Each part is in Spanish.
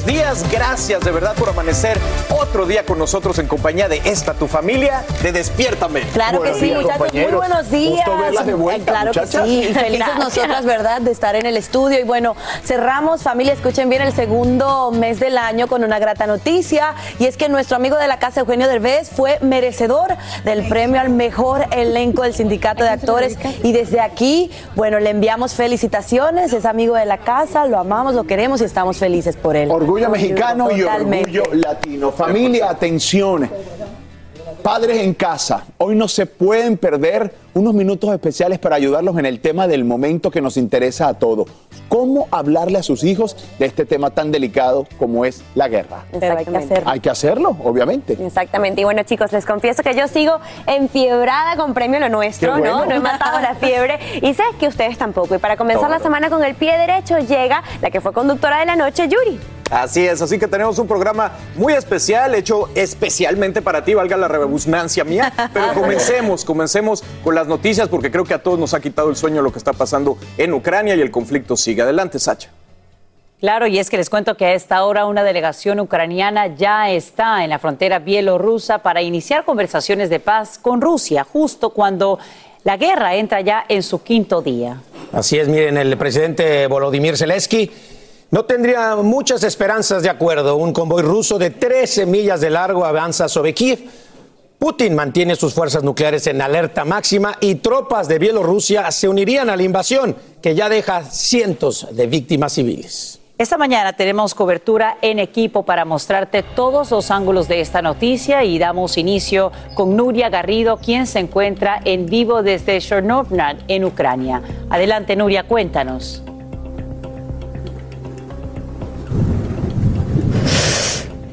Buenos días. Gracias de verdad por amanecer otro día con nosotros en compañía de esta tu familia de Despiértame. Claro que sí, muchachos. Muy buenos días. Gusto verlas de vuelta, claro muchachas. que sí. Y felices nosotras, ¿verdad?, de estar en el estudio. Y bueno, cerramos, familia, escuchen bien, el segundo mes del año con una grata noticia. Y es que nuestro amigo de la casa, Eugenio Derbez, fue merecedor del premio al mejor elenco del sindicato de actores. Y desde aquí, bueno, le enviamos felicitaciones. Es amigo de la casa, lo amamos, lo queremos y estamos felices por él. Orgullo mexicano y orgullo latino. Familia, atención. Padres en casa, hoy no se pueden perder unos minutos especiales para ayudarlos en el tema del momento que nos interesa a todos. ¿Cómo hablarle a sus hijos de este tema tan delicado como es la guerra? Pero hay que hacerlo. Hay que hacerlo, obviamente. Exactamente. Y bueno, chicos, les confieso que yo sigo enfiebrada con Premio Lo Nuestro, bueno. ¿no? No he matado la fiebre. Y sé que ustedes tampoco. Y para comenzar la semana con el pie derecho llega la que fue conductora de la noche, Yuri. Así es, así que tenemos un programa muy especial, hecho especialmente para ti, valga la rebusnancia mía. Pero comencemos, comencemos con las noticias porque creo que a todos nos ha quitado el sueño lo que está pasando en Ucrania y el conflicto sigue. Adelante, Sacha. Claro, y es que les cuento que a esta hora una delegación ucraniana ya está en la frontera bielorrusa para iniciar conversaciones de paz con Rusia, justo cuando la guerra entra ya en su quinto día. Así es, miren, el presidente Volodymyr Zelensky no tendría muchas esperanzas de acuerdo. Un convoy ruso de 13 millas de largo avanza sobre Kiev. Putin mantiene sus fuerzas nucleares en alerta máxima y tropas de Bielorrusia se unirían a la invasión que ya deja cientos de víctimas civiles. Esta mañana tenemos cobertura en equipo para mostrarte todos los ángulos de esta noticia y damos inicio con Nuria Garrido, quien se encuentra en vivo desde Chernovnad, en Ucrania. Adelante, Nuria, cuéntanos.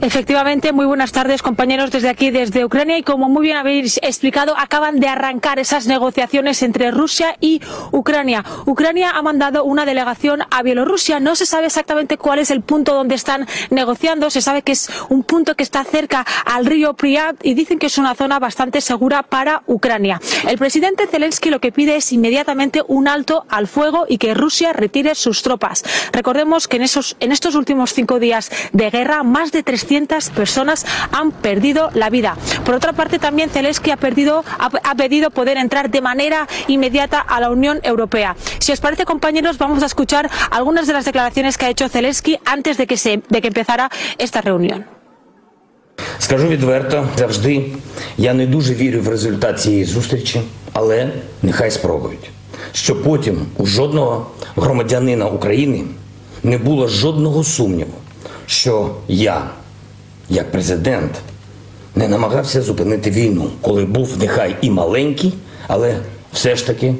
Efectivamente, muy buenas tardes compañeros desde aquí, desde Ucrania y como muy bien habéis explicado, acaban de arrancar esas negociaciones entre Rusia y Ucrania. Ucrania ha mandado una delegación a Bielorrusia, no se sabe exactamente cuál es el punto donde están negociando, se sabe que es un punto que está cerca al río Priyat y dicen que es una zona bastante segura para Ucrania. El presidente Zelensky lo que pide es inmediatamente un alto al fuego y que Rusia retire sus tropas. Recordemos que en, esos, en estos últimos cinco días de guerra, más de 300 personas han perdido la vida. Por otra parte, también Zelensky ha, perdido, ha, ha pedido poder entrar de manera inmediata a la Unión Europea. Si os parece, compañeros, vamos a escuchar algunas de las declaraciones que ha hecho Zelensky antes de que, se, de que empezara esta reunión. Скажу відверто, завжди я не дуже вірю в результат цієї зустрічі, але нехай спробують. Щоб потім у жодного громадянина України не було жодного сумніву, що я, як президент, не намагався зупинити війну, коли був нехай і маленький, але все ж таки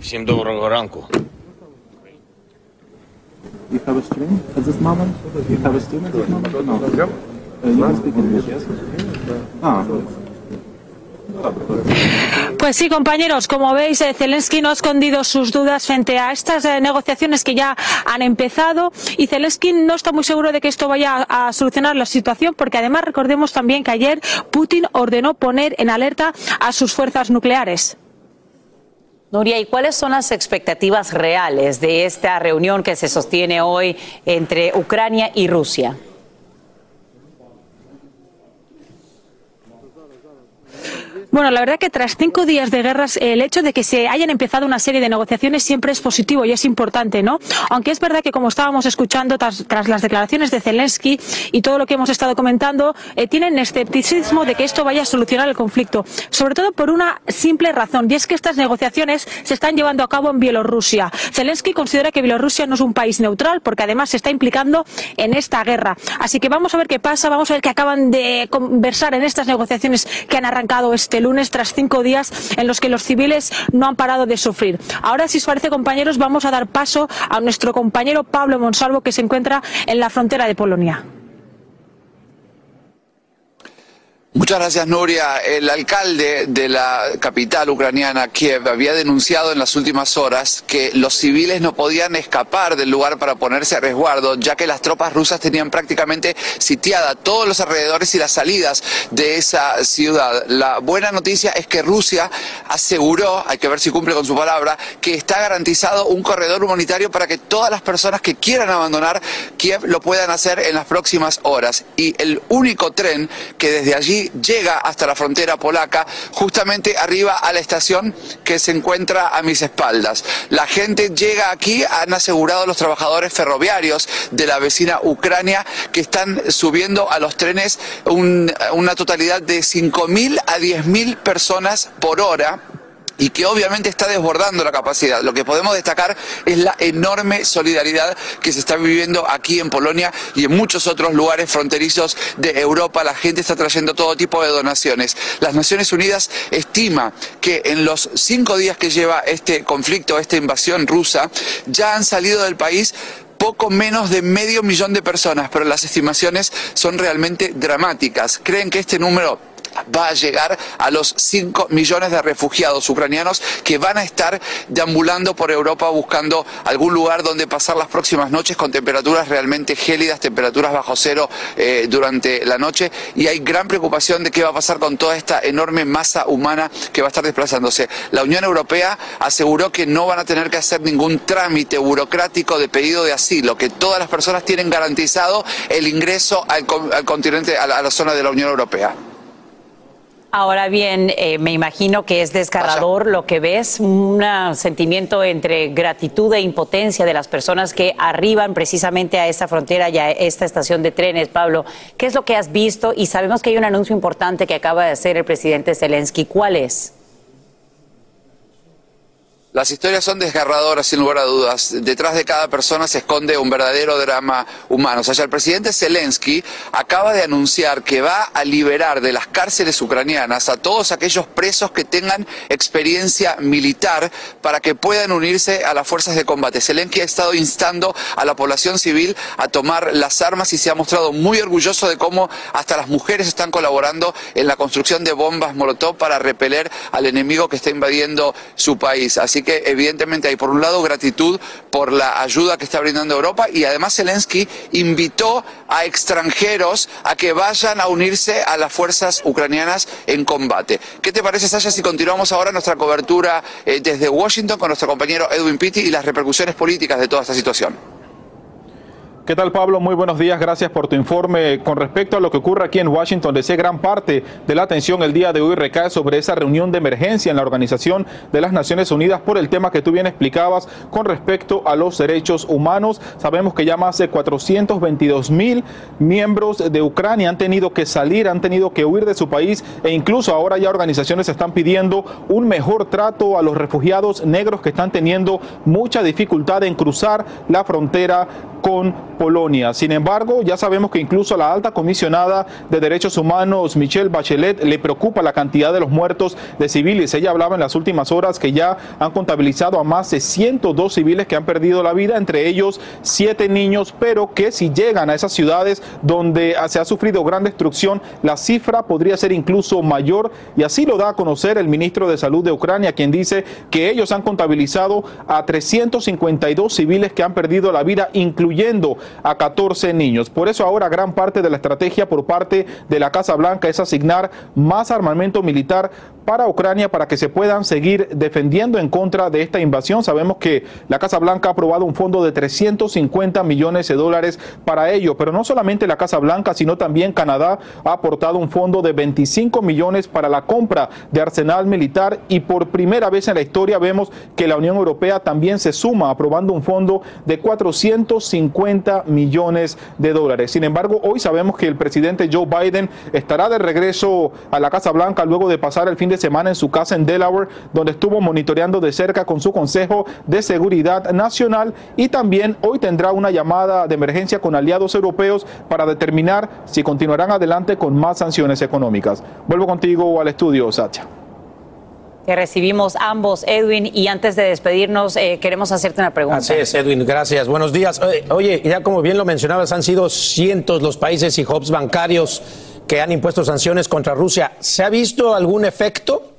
Всім доброго ранку. You have a stream at this moment? You have a stream at this moment? No. You can speak English, yes? Ah. Pues sí, compañeros, como veis, eh, Zelensky no ha escondido sus dudas frente a estas eh, negociaciones que ya han empezado y Zelensky no está muy seguro de que esto vaya a, solucionar la situación porque además recordemos también que ayer Putin ordenó poner en alerta a sus fuerzas nucleares. Nuria, ¿y cuáles son las expectativas reales de esta reunión que se sostiene hoy entre Ucrania y Rusia? Bueno, la verdad que tras cinco días de guerras, el hecho de que se hayan empezado una serie de negociaciones siempre es positivo y es importante, ¿no? Aunque es verdad que, como estábamos escuchando tras, las declaraciones de Zelensky y todo lo que hemos estado comentando, eh, tienen escepticismo de que esto vaya a solucionar el conflicto. Sobre todo por una simple razón, y es que estas negociaciones se están llevando a cabo en Bielorrusia. Zelensky considera que Bielorrusia no es un país neutral porque además se está implicando en esta guerra. Así que vamos a ver qué pasa, vamos a ver qué acaban de conversar en estas negociaciones que han arrancado este lunes tras cinco días en los que los civiles no han parado de sufrir. Ahora, si os parece, compañeros, vamos a dar paso a nuestro compañero Pablo Monsalvo, que se encuentra en la frontera de Polonia. Muchas gracias, Nuria. El alcalde de la capital ucraniana, Kiev, había denunciado en las últimas horas que los civiles no podían escapar del lugar para ponerse a resguardo, ya que las tropas rusas tenían prácticamente sitiada todos los alrededores y las salidas de esa ciudad. La buena noticia es que Rusia aseguró, hay que ver si cumple con su palabra, que está garantizado un corredor humanitario para que todas las personas que quieran abandonar Kiev lo puedan hacer en las próximas horas. Y el único tren que desde allí llega hasta la frontera polaca, justamente arriba a la estación que se encuentra a mis espaldas. La gente llega aquí, han asegurado los trabajadores ferroviarios de la vecina Ucrania que están subiendo a los trenes una totalidad de 5.000 a 10.000 personas por hora y que obviamente está desbordando la capacidad. Lo que podemos destacar es la enorme solidaridad que se está viviendo aquí en Polonia y en muchos otros lugares fronterizos de Europa. La gente está trayendo todo tipo de donaciones. Las Naciones Unidas estima que en los cinco días que lleva este conflicto, esta invasión rusa, ya han salido del país poco menos de medio millón de personas, pero las estimaciones son realmente dramáticas. Creen que este número va a llegar a los 5 millones de refugiados ucranianos que van a estar deambulando por Europa buscando algún lugar donde pasar las próximas noches con temperaturas realmente gélidas, temperaturas bajo cero eh, durante la noche y hay gran preocupación de qué va a pasar con toda esta enorme masa humana que va a estar desplazándose. La Unión Europea aseguró que no van a tener que hacer ningún trámite burocrático de pedido de asilo, que todas las personas tienen garantizado el ingreso al, continente, a la zona de la Unión Europea. Ahora bien, eh, me imagino que es desgarrador lo que ves, un sentimiento entre gratitud e impotencia de las personas que arriban precisamente a esta frontera y a esta estación de trenes. Pablo, ¿qué es lo que has visto? Y sabemos que hay un anuncio importante que acaba de hacer el presidente Zelensky. ¿Cuál es? Las historias son desgarradoras, sin lugar a dudas. Detrás de cada persona se esconde un verdadero drama humano. O sea, el presidente Zelensky acaba de anunciar que va a liberar de las cárceles ucranianas a todos aquellos presos que tengan experiencia militar para que puedan unirse a las fuerzas de combate. Zelensky ha estado instando a la población civil a tomar las armas y se ha mostrado muy orgulloso de cómo hasta las mujeres están colaborando en la construcción de bombas Molotov para repeler al enemigo que está invadiendo su país. Así evidentemente hay por un lado gratitud por la ayuda que está brindando Europa y además Zelensky invitó a extranjeros a que vayan a unirse a las fuerzas ucranianas en combate. ¿Qué te parece, Sasha, si continuamos ahora nuestra cobertura eh, desde Washington con nuestro compañero Edwin Pitti y las repercusiones políticas de toda esta situación? ¿Qué tal Pablo? Muy buenos días, gracias por tu informe. Con respecto a lo que ocurre aquí en Washington, DC, gran parte de la atención el día de hoy recae sobre esa reunión de emergencia en la Organización de las Naciones Unidas por el tema que tú bien explicabas con respecto a los derechos humanos. Sabemos que ya más de 422 mil miembros de Ucrania han tenido que salir, han tenido que huir de su país e incluso ahora ya organizaciones están pidiendo un mejor trato a los refugiados negros que están teniendo mucha dificultad en cruzar la frontera con Polonia. Sin embargo, ya sabemos que incluso a la alta comisionada de derechos humanos, Michelle Bachelet, le preocupa la cantidad de los muertos de civiles. Ella hablaba en las últimas horas que ya han contabilizado a más de 102 civiles que han perdido la vida, entre ellos siete niños, pero que si llegan a esas ciudades donde se ha sufrido gran destrucción, la cifra podría ser incluso mayor y así lo da a conocer el ministro de Salud de Ucrania, quien dice que ellos han contabilizado a 352 civiles que han perdido la vida, incluyendo a 14 niños. Por eso ahora gran parte de la estrategia por parte de la Casa Blanca es asignar más armamento militar para Ucrania para que se puedan seguir defendiendo en contra de esta invasión. Sabemos que la Casa Blanca ha aprobado un fondo de 350 millones de dólares para ello, pero no solamente la Casa Blanca, sino también Canadá ha aportado un fondo de 25 millones para la compra de arsenal militar y por primera vez en la historia vemos que la Unión Europea también se suma aprobando un fondo de 450 millones de dólares. Sin embargo, hoy sabemos que el presidente Joe Biden estará de regreso a la Casa Blanca luego de pasar el fin de semana en su casa en Delaware, donde estuvo monitoreando de cerca con su Consejo de Seguridad Nacional y también hoy tendrá una llamada de emergencia con aliados europeos para determinar si continuarán adelante con más sanciones económicas. Vuelvo contigo al estudio, Sacha que recibimos ambos, Edwin. Y antes de despedirnos, eh, queremos hacerte una pregunta. Así es, Edwin, gracias. Buenos días. Oye, ya como bien lo mencionabas, han sido cientos los países y hubs bancarios que han impuesto sanciones contra Rusia. ¿Se ha visto algún efecto?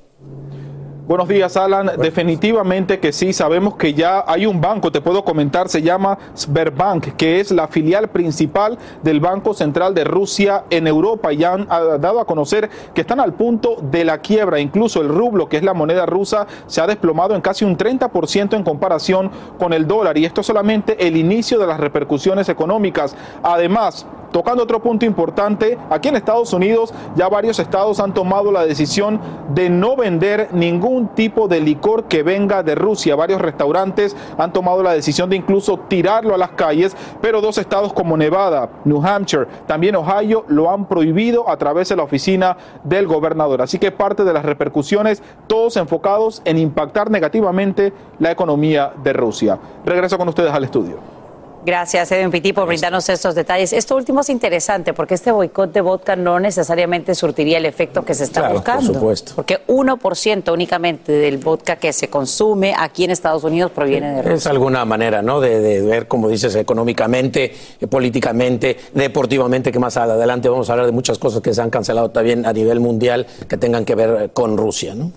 Buenos días, Alan. Definitivamente que sí. Sabemos que ya hay un banco, te puedo comentar, se llama Sberbank, que es la filial principal del Banco Central de Rusia en Europa. Y han ah, dado a conocer que están al punto de la quiebra. Incluso el rublo, que es la moneda rusa, se ha desplomado en casi un 30% en comparación con el dólar. Y esto es solamente el inicio de las repercusiones económicas. Además, Tocando otro punto importante, aquí en Estados Unidos ya varios estados han tomado la decisión de no vender ningún tipo de licor que venga de Rusia. Varios restaurantes han tomado la decisión de incluso tirarlo a las calles, pero dos estados como Nevada, New Hampshire, también Ohio lo han prohibido a través de la oficina del gobernador. Así que parte de las repercusiones, todos enfocados en impactar negativamente la economía de Rusia. Regreso con ustedes al estudio. Gracias, Edwin Pitti, por brindarnos estos detalles. Esto último es interesante porque este boicot de vodka no necesariamente surtiría el efecto que se está buscando. Por supuesto. Porque 1% únicamente del vodka que se consume aquí en Estados Unidos proviene de Rusia. Es alguna manera, ¿no? De, ver, como dices, económicamente, eh, políticamente, deportivamente, que más adelante vamos a hablar de muchas cosas que se han cancelado también a nivel mundial que tengan que ver eh, con Rusia, ¿no?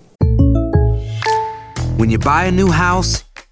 When you buy a new house,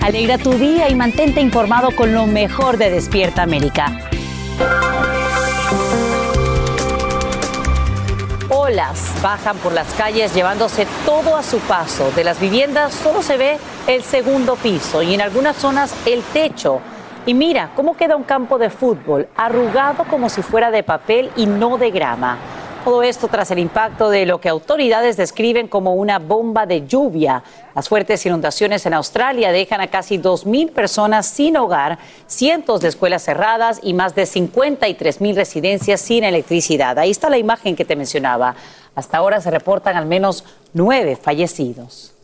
Alegra tu día y mantente informado con lo mejor de Despierta América. Olas bajan por las calles llevándose todo a su paso. De las viviendas solo se ve el segundo piso y en algunas zonas el techo. Y mira cómo queda un campo de fútbol arrugado como si fuera de papel y no de grama. Todo esto tras el impacto de lo que autoridades describen como una bomba de lluvia. Las fuertes inundaciones en Australia dejan a casi 2.000 personas sin hogar, cientos de escuelas cerradas y más de 53.000 residencias sin electricidad. Ahí está la imagen que te mencionaba. Hasta ahora se reportan al menos nueve fallecidos.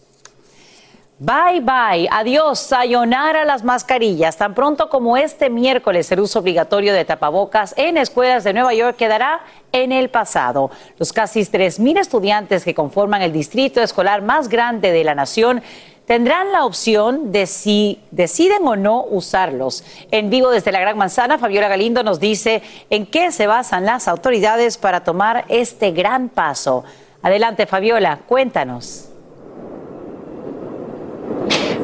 Bye bye, adiós, sayonara las mascarillas. Tan pronto como este miércoles el uso obligatorio de tapabocas en escuelas de Nueva York quedará en el pasado. Los casi 3.000 estudiantes que conforman el distrito escolar más grande de la nación tendrán la opción de si deciden o no usarlos. En vivo desde la Gran Manzana, Fabiola Galindo nos dice en qué se basan las autoridades para tomar este gran paso. Adelante, Fabiola, cuéntanos.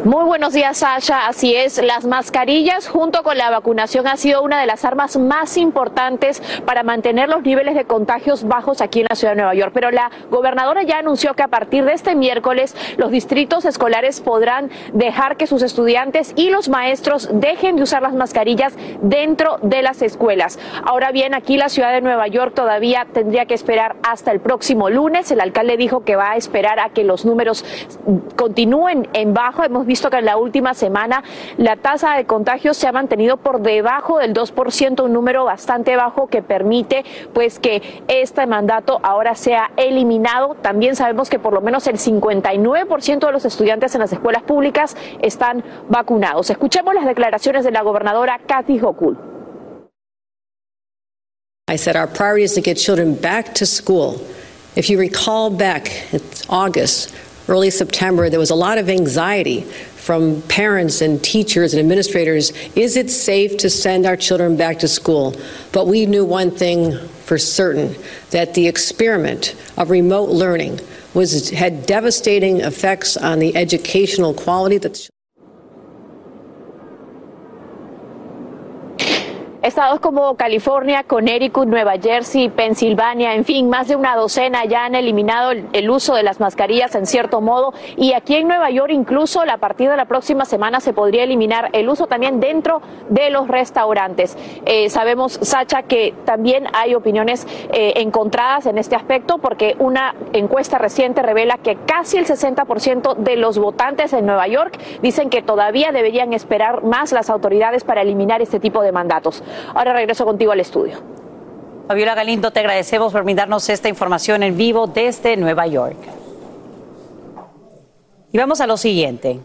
Muy buenos días, Sasha. Así es, las mascarillas junto con la vacunación ha sido una de las armas más importantes para mantener los niveles de contagios bajos aquí en la ciudad de Nueva York. Pero la gobernadora ya anunció que a partir de este miércoles los distritos escolares podrán dejar que sus estudiantes y los maestros dejen de usar las mascarillas dentro de las escuelas. Ahora bien, aquí la ciudad de Nueva York todavía tendría que esperar hasta el próximo lunes. El alcalde dijo que va a esperar a que los números continúen en bajo. Hemos visto que en la última semana la tasa de contagios se ha mantenido por debajo del 2%, un número bastante bajo que permite pues que este mandato ahora sea eliminado. También sabemos que por lo menos el 59% de los estudiantes en las escuelas públicas están vacunados. Escuchemos las declaraciones de la gobernadora Kathy Hochul. I said our priority is to get children back to school. If you recall back, it's August, early September, there was a lot of anxiety from parents and teachers and administrators. Is it safe to send our children back to school? But we knew one thing for certain that the experiment of remote learning was, had devastating effects on the educational quality that Estados como California, Connecticut, Nueva Jersey, Pensilvania, en fin, más de una docena ya han eliminado el, uso de las mascarillas en cierto modo y aquí en Nueva York incluso a partir de la próxima semana se podría eliminar el uso también dentro de los restaurantes. Eh, sabemos, Sacha, que también hay opiniones eh, encontradas en este aspecto porque una encuesta reciente revela que casi el 60% de los votantes en Nueva York dicen que todavía deberían esperar más las autoridades para eliminar este tipo de mandatos. Ahora regreso contigo al estudio. Fabiola Galindo, te agradecemos por brindarnos esta información en vivo desde Nueva York. Y vamos a lo siguiente.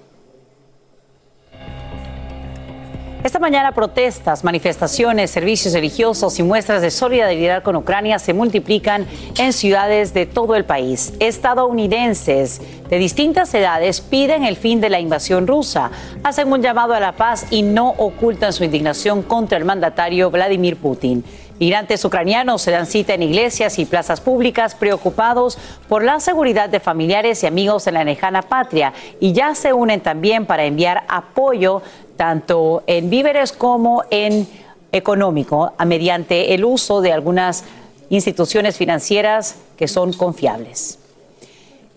Esta mañana protestas, manifestaciones, servicios religiosos y muestras de solidaridad con Ucrania se multiplican en ciudades de todo el país. Estadounidenses de distintas edades piden el fin de la invasión rusa, hacen un llamado a la paz y no ocultan su indignación contra el mandatario Vladimir Putin. Migrantes ucranianos se dan cita en iglesias y plazas públicas preocupados por la seguridad de familiares y amigos en la lejana patria y ya se unen también para enviar apoyo tanto en víveres como en económico mediante el uso de algunas instituciones financieras que son confiables.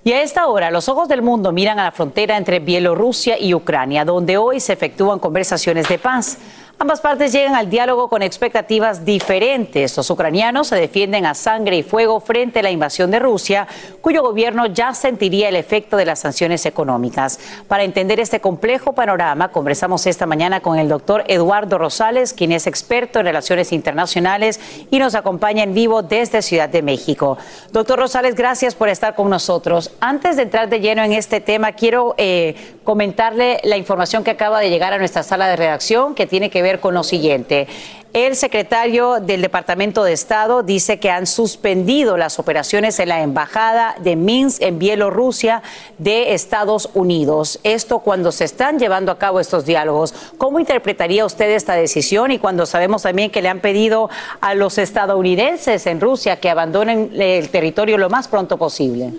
Y a esta hora, los ojos del mundo miran a la frontera entre Bielorrusia y Ucrania, donde hoy se efectúan conversaciones de paz. Ambas partes llegan al diálogo con expectativas diferentes. Los ucranianos se defienden a sangre y fuego frente a la invasión de Rusia, cuyo gobierno ya sentiría el efecto de las sanciones económicas. Para entender este complejo panorama, conversamos esta mañana con el doctor Eduardo Rosales, quien es experto en relaciones internacionales y nos acompaña en vivo desde Ciudad de México. Doctor Rosales, gracias por estar con nosotros. Antes de entrar de lleno en este tema, quiero eh, comentarle la información que acaba de llegar a nuestra sala de redacción, que tiene que ver con lo siguiente. El secretario del Departamento de Estado dice que han suspendido las operaciones en la Embajada de Minsk en Bielorrusia de Estados Unidos. Esto cuando se están llevando a cabo estos diálogos. ¿Cómo interpretaría usted esta decisión? Y cuando sabemos también que le han pedido a los estadounidenses en Rusia que abandonen el territorio lo más pronto posible.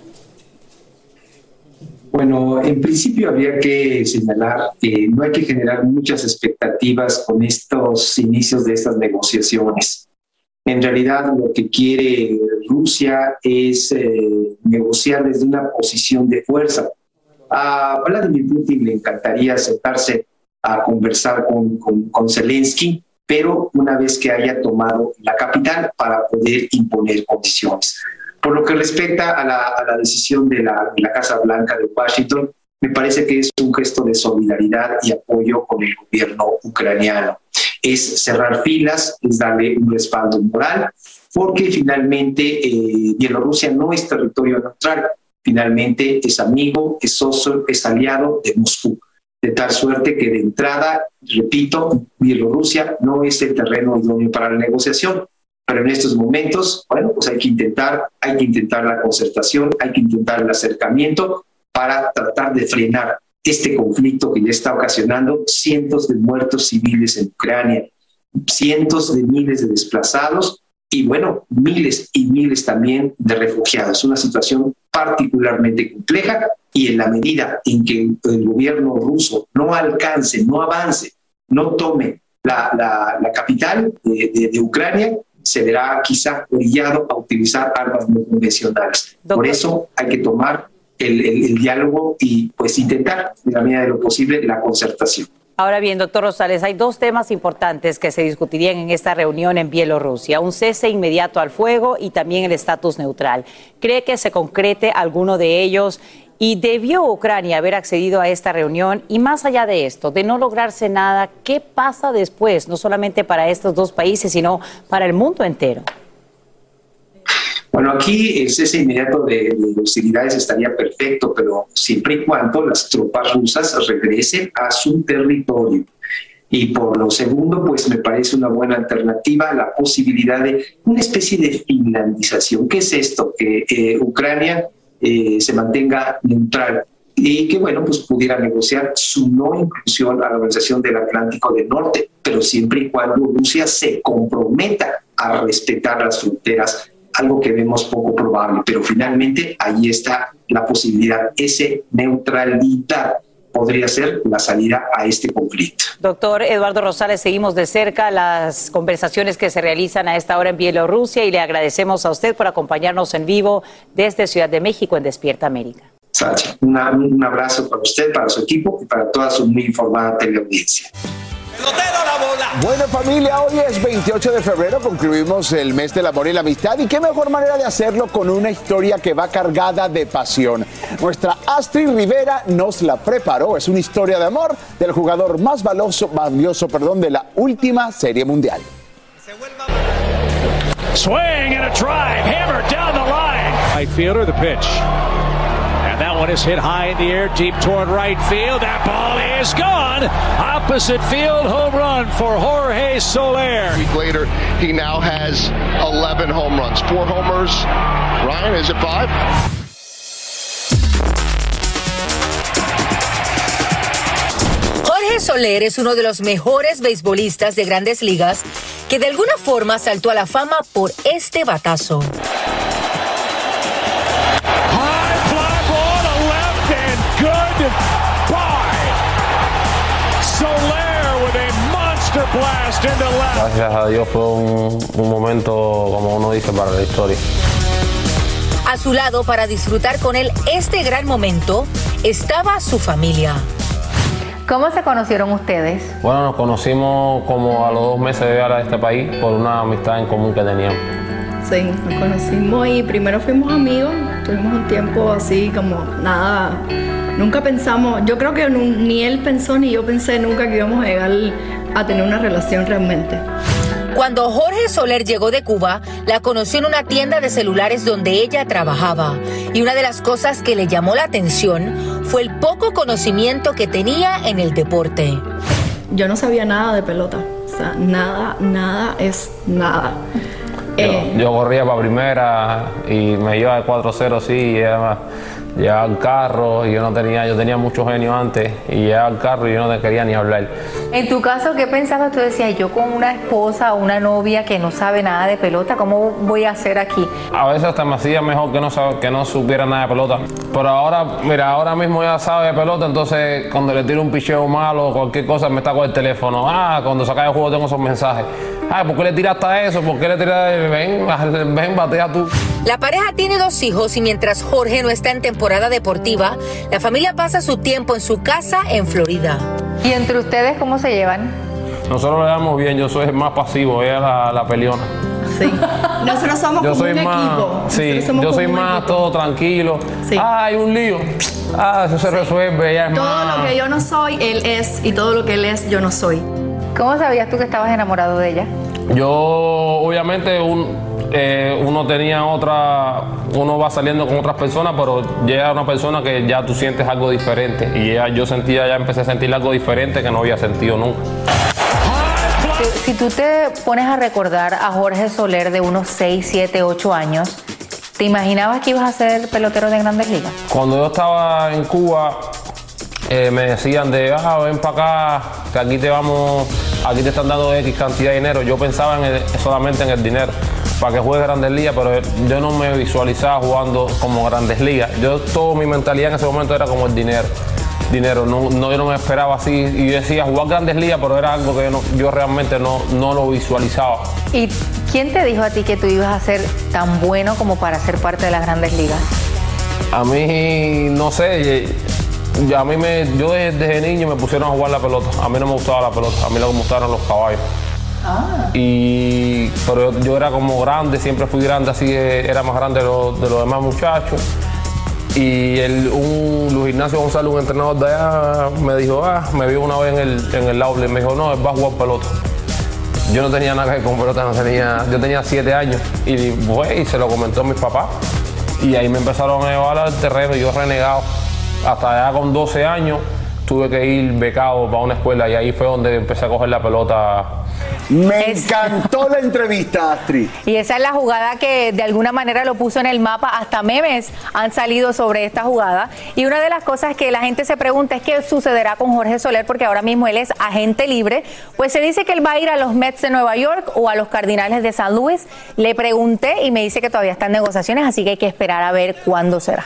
Bueno, en principio habría que señalar que no hay que generar muchas expectativas con estos inicios de estas negociaciones. En realidad lo que quiere Rusia es eh, negociar desde una posición de fuerza. A Vladimir Putin le encantaría sentarse a conversar con, con, con Zelensky, pero una vez que haya tomado la capital para poder imponer condiciones. Por lo que respecta a la, decisión de la, Casa Blanca de Washington, me parece que es un gesto de solidaridad y apoyo con el gobierno ucraniano. Es cerrar filas, es darle un respaldo moral, porque finalmente eh, Bielorrusia no es territorio neutral, finalmente es amigo, es socio, es aliado de Moscú. De tal suerte que de entrada, repito, Bielorrusia no es el terreno idóneo para la negociación. Pero en estos momentos, bueno, pues hay que intentar, hay que intentar la concertación, hay que intentar el acercamiento para tratar de frenar este conflicto que ya está ocasionando cientos de muertos civiles en Ucrania, cientos de miles de desplazados y bueno, miles y miles también de refugiados. Una situación particularmente compleja y en la medida en que el gobierno ruso no alcance, no avance, no tome la, la- la capital de, de- de Ucrania, se verá quizá orillado a utilizar armas no convencionales. Por eso hay que tomar el, el- el diálogo y pues intentar, en la medida de lo posible, la concertación. Ahora bien, doctor Rosales, hay dos temas importantes que se discutirían en esta reunión en Bielorrusia, un cese inmediato al fuego y también el estatus neutral. ¿Cree que se concrete alguno de ellos? ¿Y debió Ucrania haber accedido a esta reunión? Y más allá de esto, de no lograrse nada, ¿qué pasa después? No solamente para estos dos países, sino para el mundo entero. Bueno, aquí el cese inmediato de, de hostilidades estaría perfecto, pero siempre y cuando las tropas rusas regresen a su territorio. Y por lo segundo, pues me parece una buena alternativa la posibilidad de una especie de finlandización. ¿Qué es esto? Que eh, Ucrania eh, se mantenga neutral y que, bueno, pues pudiera negociar su no inclusión a la Organización del Atlántico del Norte, pero siempre y cuando Rusia se comprometa a respetar las fronteras algo que vemos poco probable, pero finalmente ahí está la posibilidad. Ese neutralidad podría ser la salida a este conflicto. Doctor Eduardo Rosales, seguimos de cerca las conversaciones que se realizan a esta hora en Bielorrusia y le agradecemos a usted por acompañarnos en vivo desde Ciudad de México en Despierta América. Sacha, una- un abrazo para usted, para su equipo y para toda su muy informada teleaudiencia. Bueno familia, hoy es 28 de febrero, concluimos el mes del amor y la amistad y qué mejor manera de hacerlo con una historia que va cargada de pasión. Nuestra Astrid Rivera nos la preparó, es una historia de amor del jugador más valioso, valioso perdón, de la última serie mundial. Swing and a drive, hammered down the line. Right fielder, the pitch. That one is hit high in the air, deep toward right field. That ball is gone. Opposite field, home run for Jorge Soler. A week later, he now has 11 home runs, four homers. Ryan, is it five? Jorge Soler es uno de los mejores beisbolistas de grandes ligas que de alguna forma saltó a la fama por este batazo. Gracias a Dios fue un, un momento, como uno dice, para la historia. A su lado, para disfrutar con él este gran momento, estaba su familia. ¿Cómo se conocieron ustedes? Bueno, nos conocimos como a los dos meses de llegar a este país por una amistad en común que teníamos. Sí, nos conocimos y primero fuimos amigos, tuvimos un tiempo así como nada, nunca pensamos, yo creo que ni él pensó ni yo pensé nunca que íbamos a llegar a tener una relación realmente. Cuando Jorge Soler llegó de Cuba, la conoció en una tienda de celulares donde ella trabajaba. Y una de las cosas que le llamó la atención fue el poco conocimiento que tenía en el deporte. Yo no sabía nada de pelota, o sea, nada, nada es nada. Eh, Yo corría para primera y me iba de 4-0 sí, y además llevaba el carro y yo no tenía, yo tenía mucho genio antes y llevaba el carro y yo no te quería ni hablar. En tu caso, ¿qué pensabas? Tú decías, yo con una esposa o una novia que no sabe nada de pelota, ¿cómo voy a hacer aquí? A veces hasta me hacía mejor que no, que no supiera nada de pelota. Pero ahora, mira, ahora mismo ya sabe de pelota, entonces cuando le tiro un picheo malo o cualquier cosa me está con el teléfono. Ah, cuando saca el juego tengo esos mensajes. Ay, ¿por qué le tiraste a eso? ¿Por qué le tiraste? Ven, ven, batea tú. La pareja tiene dos hijos y mientras Jorge no está en temporada deportiva, la familia pasa su tiempo en su casa en Florida. ¿Y entre ustedes cómo se llevan? Nosotros le damos bien, yo soy el más pasivo, ella es la, la peleona. nosotros somos Yo como soy un más, equipo. sí, yo soy más equipo. todo tranquilo. Ah, hay un lío. Ah, eso se resuelve, ella es Todo más. lo que yo no soy, él es, y todo lo que él es, yo no soy. ¿Cómo sabías tú que estabas enamorado de ella? Yo, obviamente, un- eh, uno tenía otra, uno va saliendo con otras personas, pero llega una persona que ya tú sientes algo diferente. Y ya, yo sentía, ya empecé a sentir algo diferente que no había sentido nunca. Si tú te pones a recordar a Jorge Soler de unos 6, 7, 8 años, ¿te imaginabas que ibas a ser pelotero de grandes ligas? Cuando yo estaba en Cuba, eh, me decían de, ah, ven para acá, que aquí te vamos, aquí te están dando X cantidad de dinero. Yo pensaba en el- solamente en el dinero para que juegue Grandes Ligas, pero yo no me visualizaba jugando como Grandes Ligas. Yo, toda mi mentalidad en ese momento era como el dinero. Dinero, no, no, yo no me esperaba así. Y yo decía jugar Grandes Ligas, pero era algo que yo, no- yo realmente no, no lo visualizaba. ¿Y quién te dijo a ti que tú ibas a ser tan bueno como para ser parte de las grandes ligas? A mí, no sé, a mí me, yo desde, desde niño me pusieron a jugar la pelota. A mí no me gustaba la pelota, a mí lo que me gustaban eran los caballos. Y, pero yo, yo era como grande, siempre fui grande, así era más grande de los, de los demás muchachos. Y el, un, Luis Ignacio González, un entrenador de allá, me dijo, ah, me vio una vez en el, en el y me dijo, no, él va a jugar pelota. Yo no tenía nada que ver con pelota, no tenía, yo tenía siete años y fue y se lo comentó a mis papás. Y ahí me empezaron a llevar al terreno y yo renegado. Hasta allá con 12 años tuve que ir becado para una escuela y ahí fue donde empecé a coger la pelota. Me encantó la entrevista, Astrid. Y esa es la jugada que de alguna manera lo puso en el mapa. Hasta memes han salido sobre esta jugada. Y una de las cosas que la gente se pregunta es qué sucederá con Jorge Soler, porque ahora mismo él es agente libre. Pues se dice que él va a ir a los Mets de Nueva York o a los Cardinales de San Luis. Le pregunté y me dice que todavía están negociaciones, así que hay que esperar a ver cuándo será.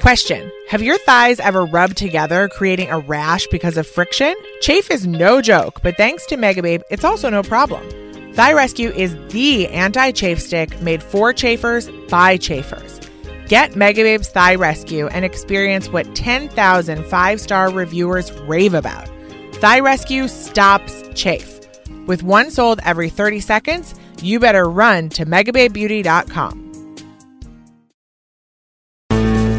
Question Have your thighs ever rubbed together, creating a rash because of friction? Chafe is no joke, but thanks to Megababe, it's also no problem. Thigh Rescue is the anti chafe stick made for chafers by chafers. Get Megababe's Thigh Rescue and experience what 10,000 five star reviewers rave about. Thigh Rescue stops chafe. With one sold every 30 seconds, you better run to megababebeauty.com.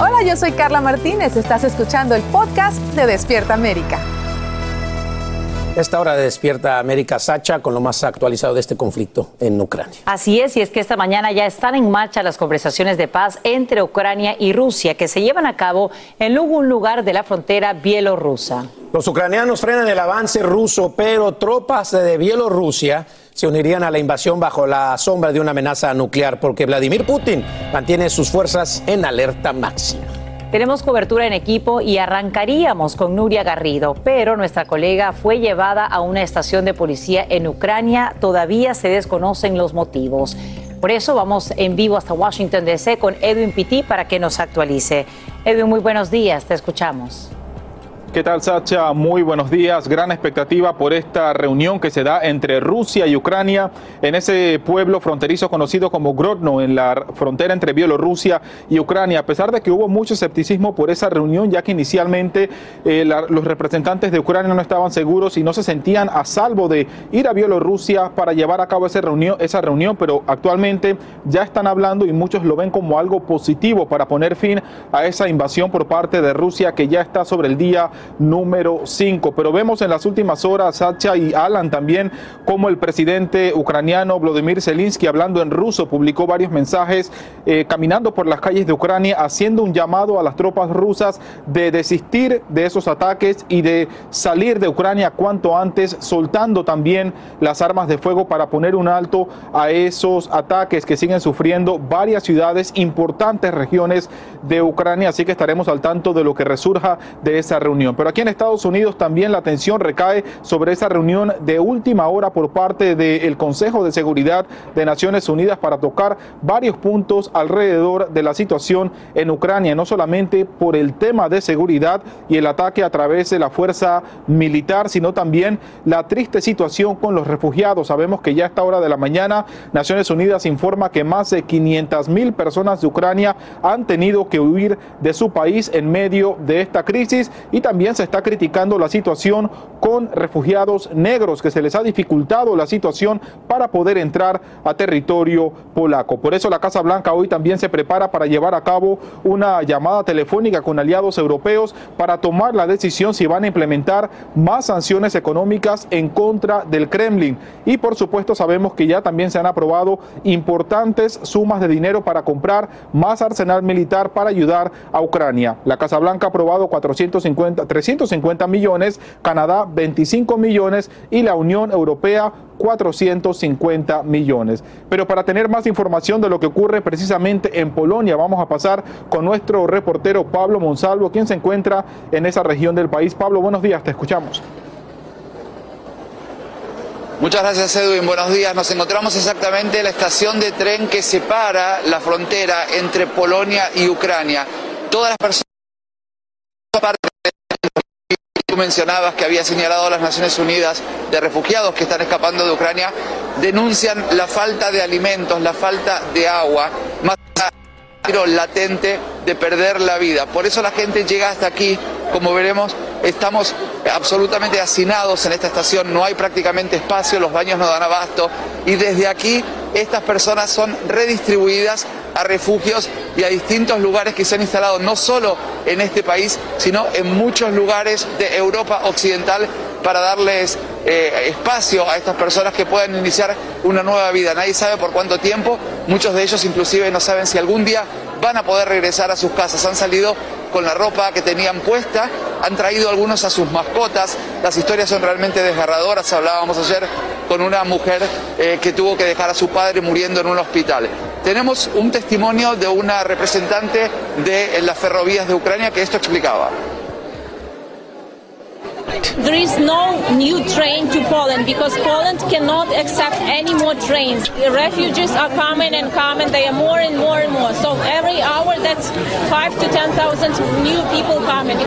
Hola, yo soy Carla Martínez. Estás escuchando el podcast de Despierta América. Esta hora de Despierta América Sacha con lo más actualizado de este conflicto en Ucrania. Así es, y es que esta mañana ya están en marcha las conversaciones de paz entre Ucrania y Rusia que se llevan a cabo en algún lugar de la frontera bielorrusa. Los ucranianos frenan el avance ruso, pero tropas de Bielorrusia se unirían a la invasión bajo la sombra de una amenaza nuclear porque Vladimir Putin mantiene sus fuerzas en alerta máxima. Tenemos cobertura en equipo y arrancaríamos con Nuria Garrido, pero nuestra colega fue llevada a una estación de policía en Ucrania. Todavía se desconocen los motivos. Por eso vamos en vivo hasta Washington, D.C. con Edwin Pitti para que nos actualice. Edwin, muy buenos días, te escuchamos. ¿Qué tal, Sacha? Muy buenos días. Gran expectativa por esta reunión que se da entre Rusia y Ucrania en ese pueblo fronterizo conocido como Grodno, en la frontera entre Bielorrusia y Ucrania. A pesar de que hubo mucho escepticismo por esa reunión, ya que inicialmente eh, los representantes de Ucrania no estaban seguros y no se sentían a salvo de ir a Bielorrusia para llevar a cabo esa reunión, esa reunión, pero actualmente ya están hablando y muchos lo ven como algo positivo para poner fin a esa invasión por parte de Rusia que ya está sobre el día número 5. Pero vemos en las últimas horas, Sacha y Alan también, como el presidente ucraniano Vladimir Zelensky, hablando en ruso, publicó varios mensajes eh, caminando por las calles de Ucrania, haciendo un llamado a las tropas rusas de desistir de esos ataques y de salir de Ucrania cuanto antes, soltando también las armas de fuego para poner un alto a esos ataques que siguen sufriendo varias ciudades, importantes regiones de Ucrania. Así que estaremos al tanto de lo que resurja de esa reunión. Pero aquí en Estados Unidos también la atención recae sobre esa reunión de última hora por parte del Consejo de Seguridad de Naciones Unidas para tocar varios puntos alrededor de la situación en Ucrania, no solamente por el tema de seguridad y el ataque a través de la fuerza militar, sino también la triste situación con los refugiados. Sabemos que ya a esta hora de la mañana Naciones Unidas informa que más de 500 mil personas de Ucrania han tenido que huir de su país en medio de esta crisis y también se está criticando la situación con refugiados negros que se les ha dificultado la situación para poder entrar a territorio polaco. Por eso la Casa Blanca hoy también se prepara para llevar a cabo una llamada telefónica con aliados europeos para tomar la decisión si van a implementar más sanciones económicas en contra del Kremlin. Y por supuesto sabemos que ya también se han aprobado importantes sumas de dinero para comprar más arsenal militar para ayudar a Ucrania. La Casa Blanca ha aprobado 450, 350 millones, Canadá 25 millones y la Unión Europea 450 millones. Pero para tener más información de lo que ocurre precisamente en Polonia, vamos a pasar con nuestro reportero Pablo Monsalvo, quien se encuentra en esa región del país. Pablo, buenos días, te escuchamos. Muchas gracias Edwin, buenos días. Nos encontramos exactamente en la estación de tren que separa la frontera entre Polonia y Ucrania. Todas las personas tú mencionabas que había señalado las Naciones Unidas de refugiados que están escapando de Ucrania, denuncian la falta de alimentos, la falta de agua, latente de perder la vida. Por eso la gente llega hasta aquí, como veremos, estamos absolutamente hacinados en esta estación, no hay prácticamente espacio, los baños no dan abasto y desde aquí estas personas son redistribuidas a refugios y a distintos lugares que se han instalado no solo en este país, sino en muchos lugares de Europa Occidental para darles eh, espacio a estas personas que puedan iniciar una nueva vida. Nadie sabe por cuánto tiempo, muchos de ellos inclusive no saben si algún día van a poder regresar a sus casas. Han salido con la ropa que tenían puesta, han traído algunos a sus mascotas. Las historias son realmente desgarradoras. Hablábamos ayer con una mujer eh, que tuvo que dejar a su padre muriendo en un hospital. Tenemos un testimonio de una representante de las ferrovías de Ucrania que esto explicaba. There is no new train to Poland because Poland cannot accept any more trains. The refugees are coming and coming. They are more and more and more. So every hour, that's five to ten thousand new people coming.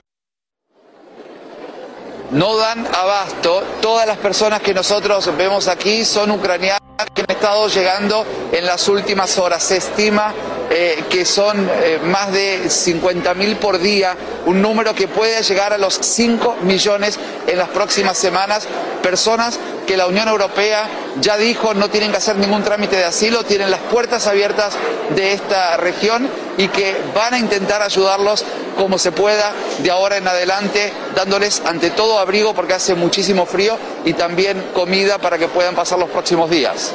No dan abasto. Todas las personas que nosotros vemos aquí son ucranianas que han estado llegando en las últimas horas. Se estima eh, que son eh, más de 50 mil por día, un número que puede llegar a los 5 millones en las próximas semanas. Personas que la Unión Europea ya dijo no tienen que hacer ningún trámite de asilo, tienen las puertas abiertas de esta región y que van a intentar ayudarlos como se pueda de ahora en adelante, dándoles ante todo abrigo porque hace muchísimo frío y también comida para que puedan pasar los próximos días.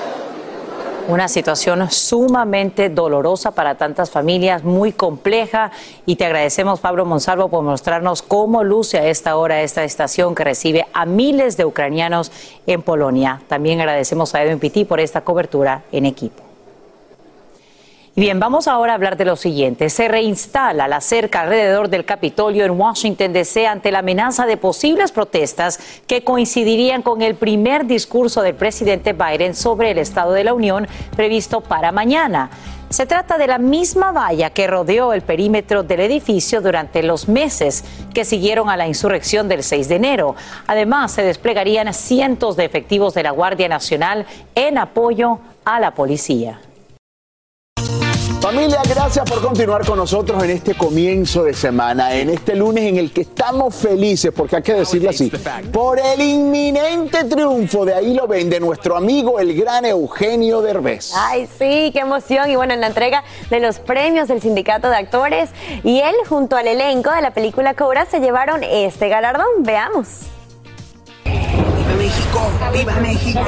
Una situación sumamente dolorosa para tantas familias, muy compleja. Y te agradecemos, Pablo Monsalvo, por mostrarnos cómo luce a esta hora esta estación que recibe a miles de ucranianos en Polonia. También agradecemos a Edwin Pitti por esta cobertura en equipo. Bien, vamos ahora a hablar de lo siguiente. Se reinstala la cerca alrededor del Capitolio en Washington, D.C. ante la amenaza de posibles protestas que coincidirían con el primer discurso del presidente Biden sobre el Estado de la Unión previsto para mañana. Se trata de la misma valla que rodeó el perímetro del edificio durante los meses que siguieron a la insurrección del 6 de enero. Además, se desplegarían cientos de efectivos de la Guardia Nacional en apoyo a la policía. Familia, gracias por continuar con nosotros en este comienzo de semana, en este lunes en el que estamos felices, porque hay que decirlo así, por el inminente triunfo, de ahí lo ven, de nuestro amigo el gran Eugenio Derbez. Ay, sí, qué emoción. Y bueno, en la entrega de los premios del Sindicato de Actores y él junto al elenco de la película Cobra se llevaron este galardón. Veamos. México! ¡Viva México!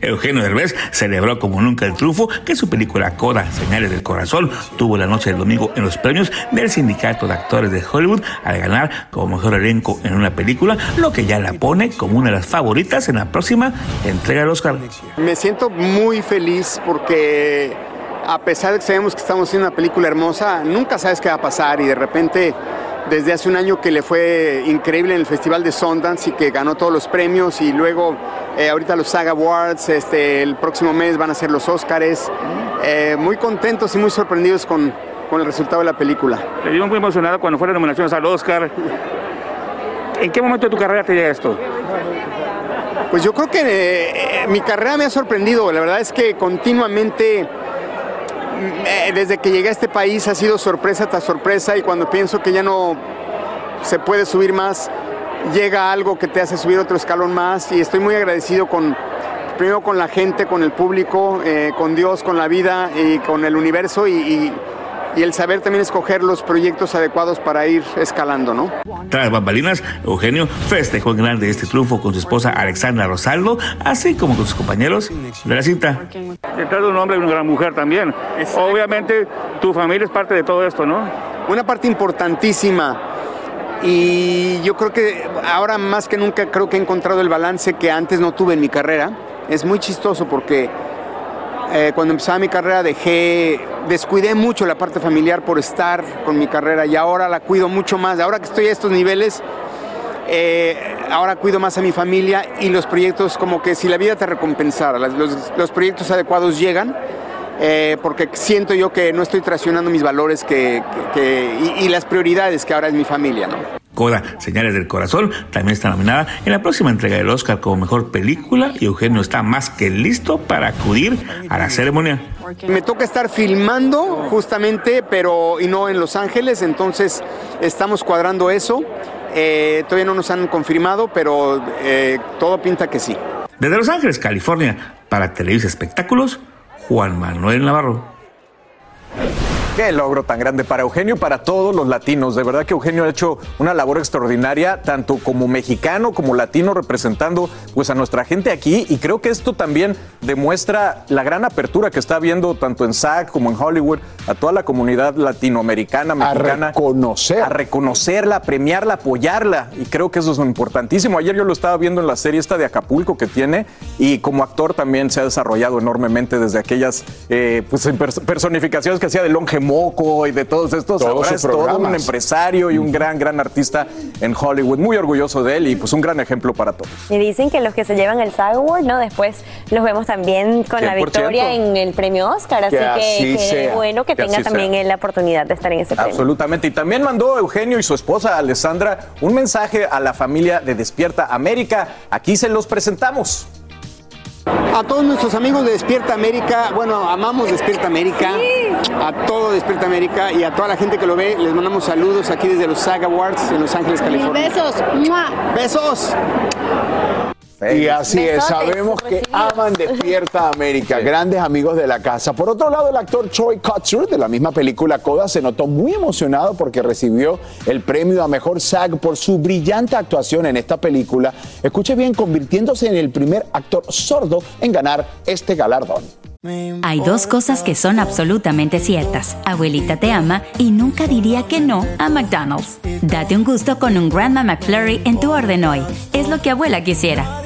Eugenio Derbez celebró como nunca el triunfo que su película Coda, Señales del Corazón, tuvo la noche del domingo en los premios del Sindicato de Actores de Hollywood al ganar como mejor elenco en una película, lo que ya la pone como una de las favoritas en la próxima entrega del Oscar. Me siento muy feliz porque a pesar de que sabemos que estamos haciendo una película hermosa, nunca sabes qué va a pasar y de repente desde hace un año que le fue increíble en el Festival de Sundance y que ganó todos los premios y luego eh, ahorita los SAG Awards, este, el próximo mes van a ser los Óscares. Eh, muy contentos y muy sorprendidos con, con el resultado de la película. Te vimos muy emocionado cuando fueron nominaciones al Oscar. ¿En qué momento de tu carrera te llega esto? Pues yo creo que eh, mi carrera me ha sorprendido. La verdad es que continuamente, desde que llegué a este país, ha sido sorpresa tras sorpresa y cuando pienso que ya no se puede subir más, llega algo que te hace subir otro escalón más y estoy muy agradecido con, primero con la gente, con el público, eh, con Dios, con la vida y con el universo y- y el saber también escoger los proyectos adecuados para ir escalando, ¿no? Tras bambalinas, Eugenio festejó en grande este triunfo con su esposa Alexandra Rosaldo, así como con sus compañeros de la cinta. Detrás de un hombre y una gran mujer también. Obviamente tu familia es parte de todo esto, ¿no? Una parte importantísima y yo creo que ahora más que nunca creo que he encontrado el balance que antes no tuve en mi carrera. Es muy chistoso porque eh, cuando empezaba mi carrera dejé, descuidé mucho la parte familiar por estar con mi carrera y ahora la cuido mucho más. Ahora que estoy a estos niveles, eh, ahora cuido más a mi familia y los proyectos como que si la vida te recompensara, los, proyectos adecuados llegan. eh, porque siento yo que no estoy traicionando mis valores que, y, las prioridades que ahora es mi familia. Coda, Señales del Corazón, también está nominada en la próxima entrega del Oscar como mejor película y Eugenio está más que listo para acudir a la ceremonia. Me toca estar filmando justamente, pero y no en Los Ángeles, entonces estamos cuadrando eso. Eh, todavía no nos han confirmado, pero eh, todo pinta que sí. Desde Los Ángeles, California, para Televisa Espectáculos, Juan Manuel Navarro. Qué logro tan grande para Eugenio y para todos los latinos. De verdad que Eugenio ha hecho una labor extraordinaria, tanto como mexicano como latino, representando pues a nuestra gente aquí. Y creo que esto también demuestra la gran apertura que está habiendo tanto en SAC como en Hollywood a toda la comunidad latinoamericana, mexicana. A reconocer. A reconocerla, a premiarla, apoyarla. Y creo que eso es importantísimo. Ayer yo lo estaba viendo en la serie esta de Acapulco que tiene y como actor también se ha desarrollado enormemente desde aquellas eh, pues, pers- personificaciones que hacía de Longe Moco y de todos estos. Todos Ahora es todo un empresario y un gran, gran artista en Hollywood. Muy orgulloso de él y pues un gran ejemplo para todos. Y dicen que los que se llevan el SAG Award, ¿no? Después los vemos también con la 100%. victoria en el premio Oscar. Así Que que, así que sea. bueno que, Que tenga también sea. él la oportunidad de estar en ese premio. Absolutamente. Y también mandó Eugenio y su esposa Alessandra un mensaje a la familia de Despierta América. Aquí se los presentamos. A todos nuestros amigos de Despierta América, bueno, amamos Despierta América, a todo Despierta América y a toda la gente que lo ve, les mandamos saludos aquí desde los SAG Awards en Los Ángeles, California. Besos. Besos. Y así es, sabemos que aman Despierta América, grandes amigos de la casa. Por otro lado, el actor Troy Kotzer de la misma película Coda se notó muy emocionado porque recibió el premio a mejor SAG por su brillante actuación en esta película. Escuche bien, convirtiéndose en el primer actor sordo en ganar este galardón. Hay dos cosas que son absolutamente ciertas. Abuelita te ama y nunca diría que no a McDonald's. Date un gusto con un Grandma McFlurry en tu orden hoy. Es lo que abuela quisiera.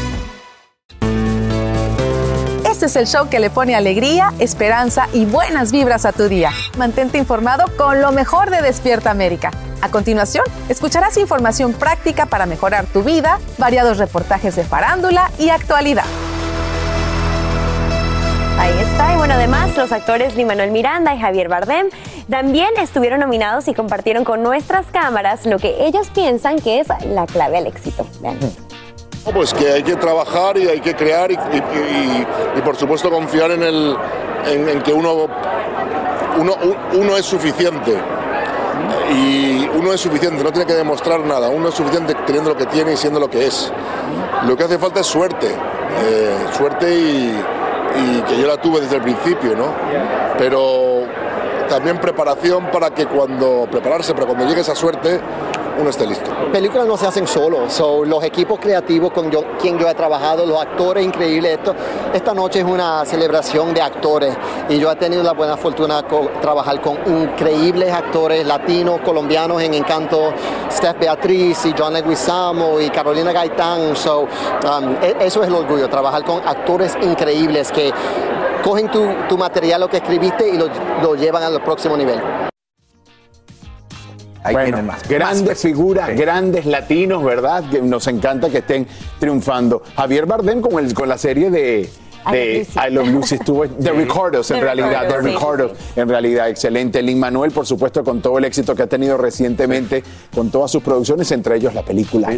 Este es el show que le pone alegría, esperanza y buenas vibras a tu día. Mantente informado con lo mejor de Despierta América. A continuación, escucharás información práctica para mejorar tu vida, variados reportajes de farándula y actualidad. Ahí está. Y bueno, además, los actores Lin Manuel Miranda y Javier Bardem también estuvieron nominados y compartieron con nuestras cámaras lo que ellos piensan que es la clave al éxito. Vean. Pues que hay que trabajar y hay que crear y, por supuesto confiar en, el, en, que uno, uno, uno es suficiente. Y uno es suficiente, no tiene que demostrar nada. Uno es suficiente teniendo lo que tiene y siendo lo que es. Lo que hace falta es suerte. eh, suerte y, y que yo la tuve desde el principio, ¿no? Pero también preparación para que cuando prepararse, para cuando llegue esa suerte, uno esté listo. películas no se hacen solos, so, los equipos creativos con yo- quien yo he trabajado, los actores increíbles, esto, esta noche es una celebración de actores y yo he tenido la buena fortuna de trabajar con increíbles actores latinos, colombianos en Encanto, Steph Beatriz y John Leguizamo y Carolina Gaitán, so, um, e- eso es el orgullo, trabajar con actores increíbles que cogen tu, material, lo que escribiste y lo llevan al próximo nivel. Bueno, grandes figuras, grandes latinos, ¿verdad? Que nos encanta que estén triunfando. Javier Bardem con, el, con la serie de, de I Love Lucy estuvo The Ricardos en realidad, The Ricardos, en realidad, excelente. Lin Manuel, por supuesto, con todo el éxito que ha tenido recientemente con todas sus producciones, entre ellos la película la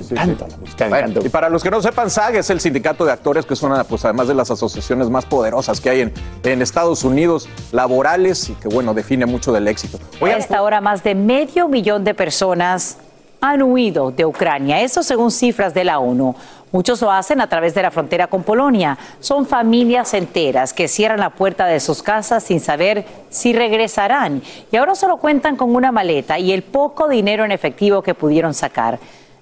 música de Encanto. y para los que no sepan, SAG es el sindicato de actores, que es una, pues además de las asociaciones más poderosas que hay en, en Estados Unidos, laborales, y que bueno, define mucho del éxito. Hoy a esta hora más de medio millón de personas han huido de Ucrania, eso según cifras de la ONU. Muchos lo hacen a través de la frontera con Polonia. Son familias enteras que cierran la puerta de sus casas sin saber si regresarán. Y ahora solo cuentan con una maleta y el poco dinero en efectivo que pudieron sacar.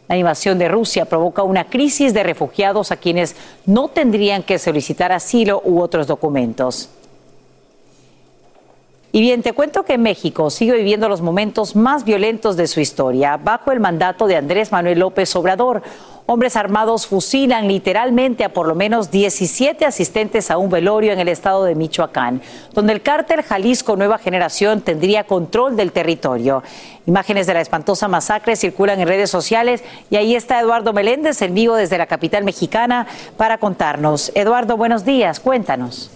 La invasión de Rusia provoca una crisis de refugiados a quienes no tendrían que solicitar asilo u otros documentos. Y bien, te cuento que México sigue viviendo los momentos más violentos de su historia bajo el mandato de Andrés Manuel López Obrador. Hombres armados fusilan literalmente a por lo menos 17 asistentes a un velorio en el estado de Michoacán, donde el cártel Jalisco Nueva Generación tendría control del territorio. Imágenes de la espantosa masacre circulan en redes sociales y ahí está Eduardo Meléndez en vivo desde la capital mexicana para contarnos. Eduardo, buenos días, cuéntanos.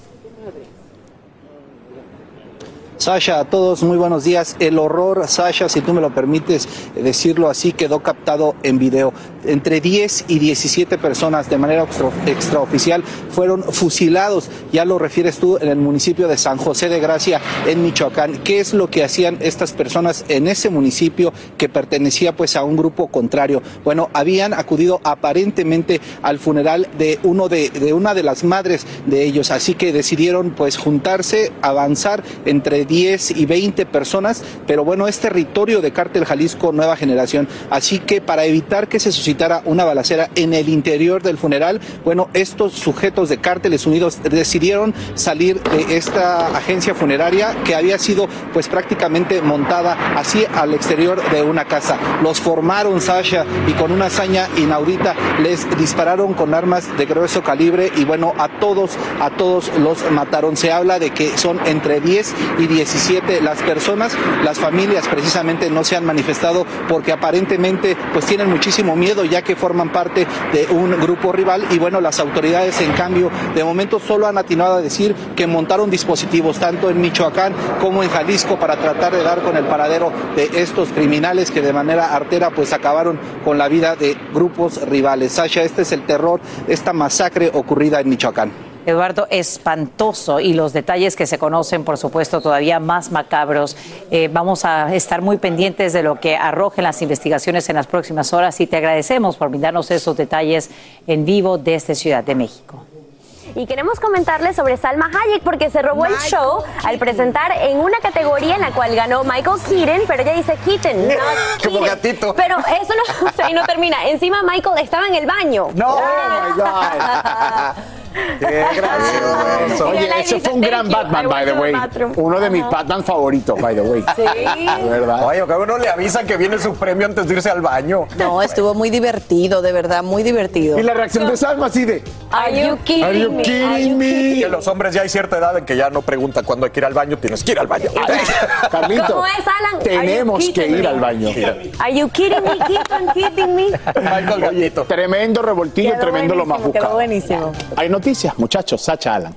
Sasha, a todos muy buenos días. El horror, Sasha, si tú me lo permites decirlo así, quedó captado en video. Entre 10 y 17 personas de manera extra- extraoficial fueron fusilados, ya lo refieres tú, en el municipio de San José de Gracia, en Michoacán. ¿Qué es lo que hacían estas personas en ese municipio que pertenecía pues a un grupo contrario? Bueno, habían acudido aparentemente al funeral de uno de, de una de las madres de ellos, así que decidieron pues juntarse, avanzar entre 10 y 20 personas, pero bueno, es territorio de Cártel Jalisco Nueva Generación, así que para evitar que se suscitara una balacera en el interior del funeral, bueno, estos sujetos de Cárteles Unidos decidieron salir de esta agencia funeraria que había sido pues prácticamente montada así al exterior de una casa. Los formaron Sasha y con una hazaña inaudita les dispararon con armas de grueso calibre y bueno, a todos, a todos los mataron. Se habla de que son entre 10 y 17 las personas, las familias precisamente no se han manifestado porque aparentemente pues tienen muchísimo miedo ya que forman parte de un grupo rival y bueno, las autoridades en cambio de momento solo han atinado a decir que montaron dispositivos tanto en Michoacán como en Jalisco para tratar de dar con el paradero de estos criminales que de manera artera pues acabaron con la vida de grupos rivales. Sasha, este es el terror, esta masacre ocurrida en Michoacán. Eduardo, espantoso y los detalles que se conocen, por supuesto, todavía más macabros. Eh, vamos a estar muy pendientes de lo que arrojen las investigaciones en las próximas horas y te agradecemos por brindarnos esos detalles en vivo desde Ciudad de México. Y queremos comentarles sobre Salma Hayek porque se robó el show al presentar en una categoría en la cual ganó Michael Keaton, pero ella dice Keaton, not Como gatito. Pero eso no, o sea, y no termina. Encima Michael estaba en el baño. No, oh my God. Qué gracioso. Oye, ahí ese fue un gran "Thank you, Batman, I by the way. bathroom". Uno de mis. Batman favoritos, by the way. Sí. ¿Verdad? Oye, que uno le avisa que viene su premio antes de irse al baño. No, estuvo muy divertido, de verdad, muy divertido. Y la reacción de Salma así de... Are you kidding Are you me? kidding me? Que los hombres ya hay cierta edad en que ya no preguntan cuándo hay que ir al baño, tienes que ir al baño. Carlito, ¿Cómo es, Alan? Tenemos que ir me? al baño. Are you kidding me, Keaton? Kidding me? Michael Gatito. Tremendo revoltillo, Quedó tremendo lo más buenísimo, quedó buscado. buenísimo. Hay noticias, muchachos. Sacha Alan.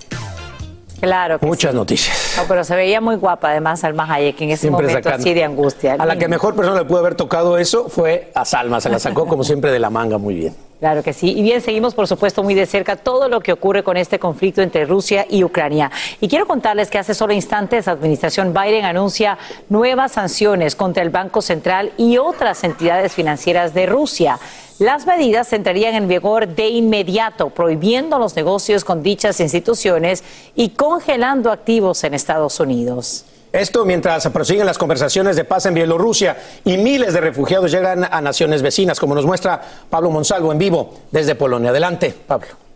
Claro. Muchas noticias. No, pero se veía muy guapa además Salma Hayek en ese Siempre momento sacando. así de angustia. A la que mejor persona le pudo haber tocado eso fue a Salma. Se la sacó como siempre de la manga muy bien. Claro que sí. Y bien, seguimos por supuesto muy de cerca todo lo que ocurre con este conflicto entre Rusia y Ucrania. Y quiero contarles que hace solo instantes la administración Biden anuncia nuevas sanciones contra el Banco Central y otras entidades financieras de Rusia. Las medidas entrarían en vigor de inmediato, prohibiendo los negocios con dichas instituciones y congelando activos en Estados Unidos. Esto mientras prosiguen las conversaciones de paz en Bielorrusia y miles de refugiados llegan a naciones vecinas, como nos muestra Pablo Monsalvo en vivo desde Polonia. Adelante, Pablo.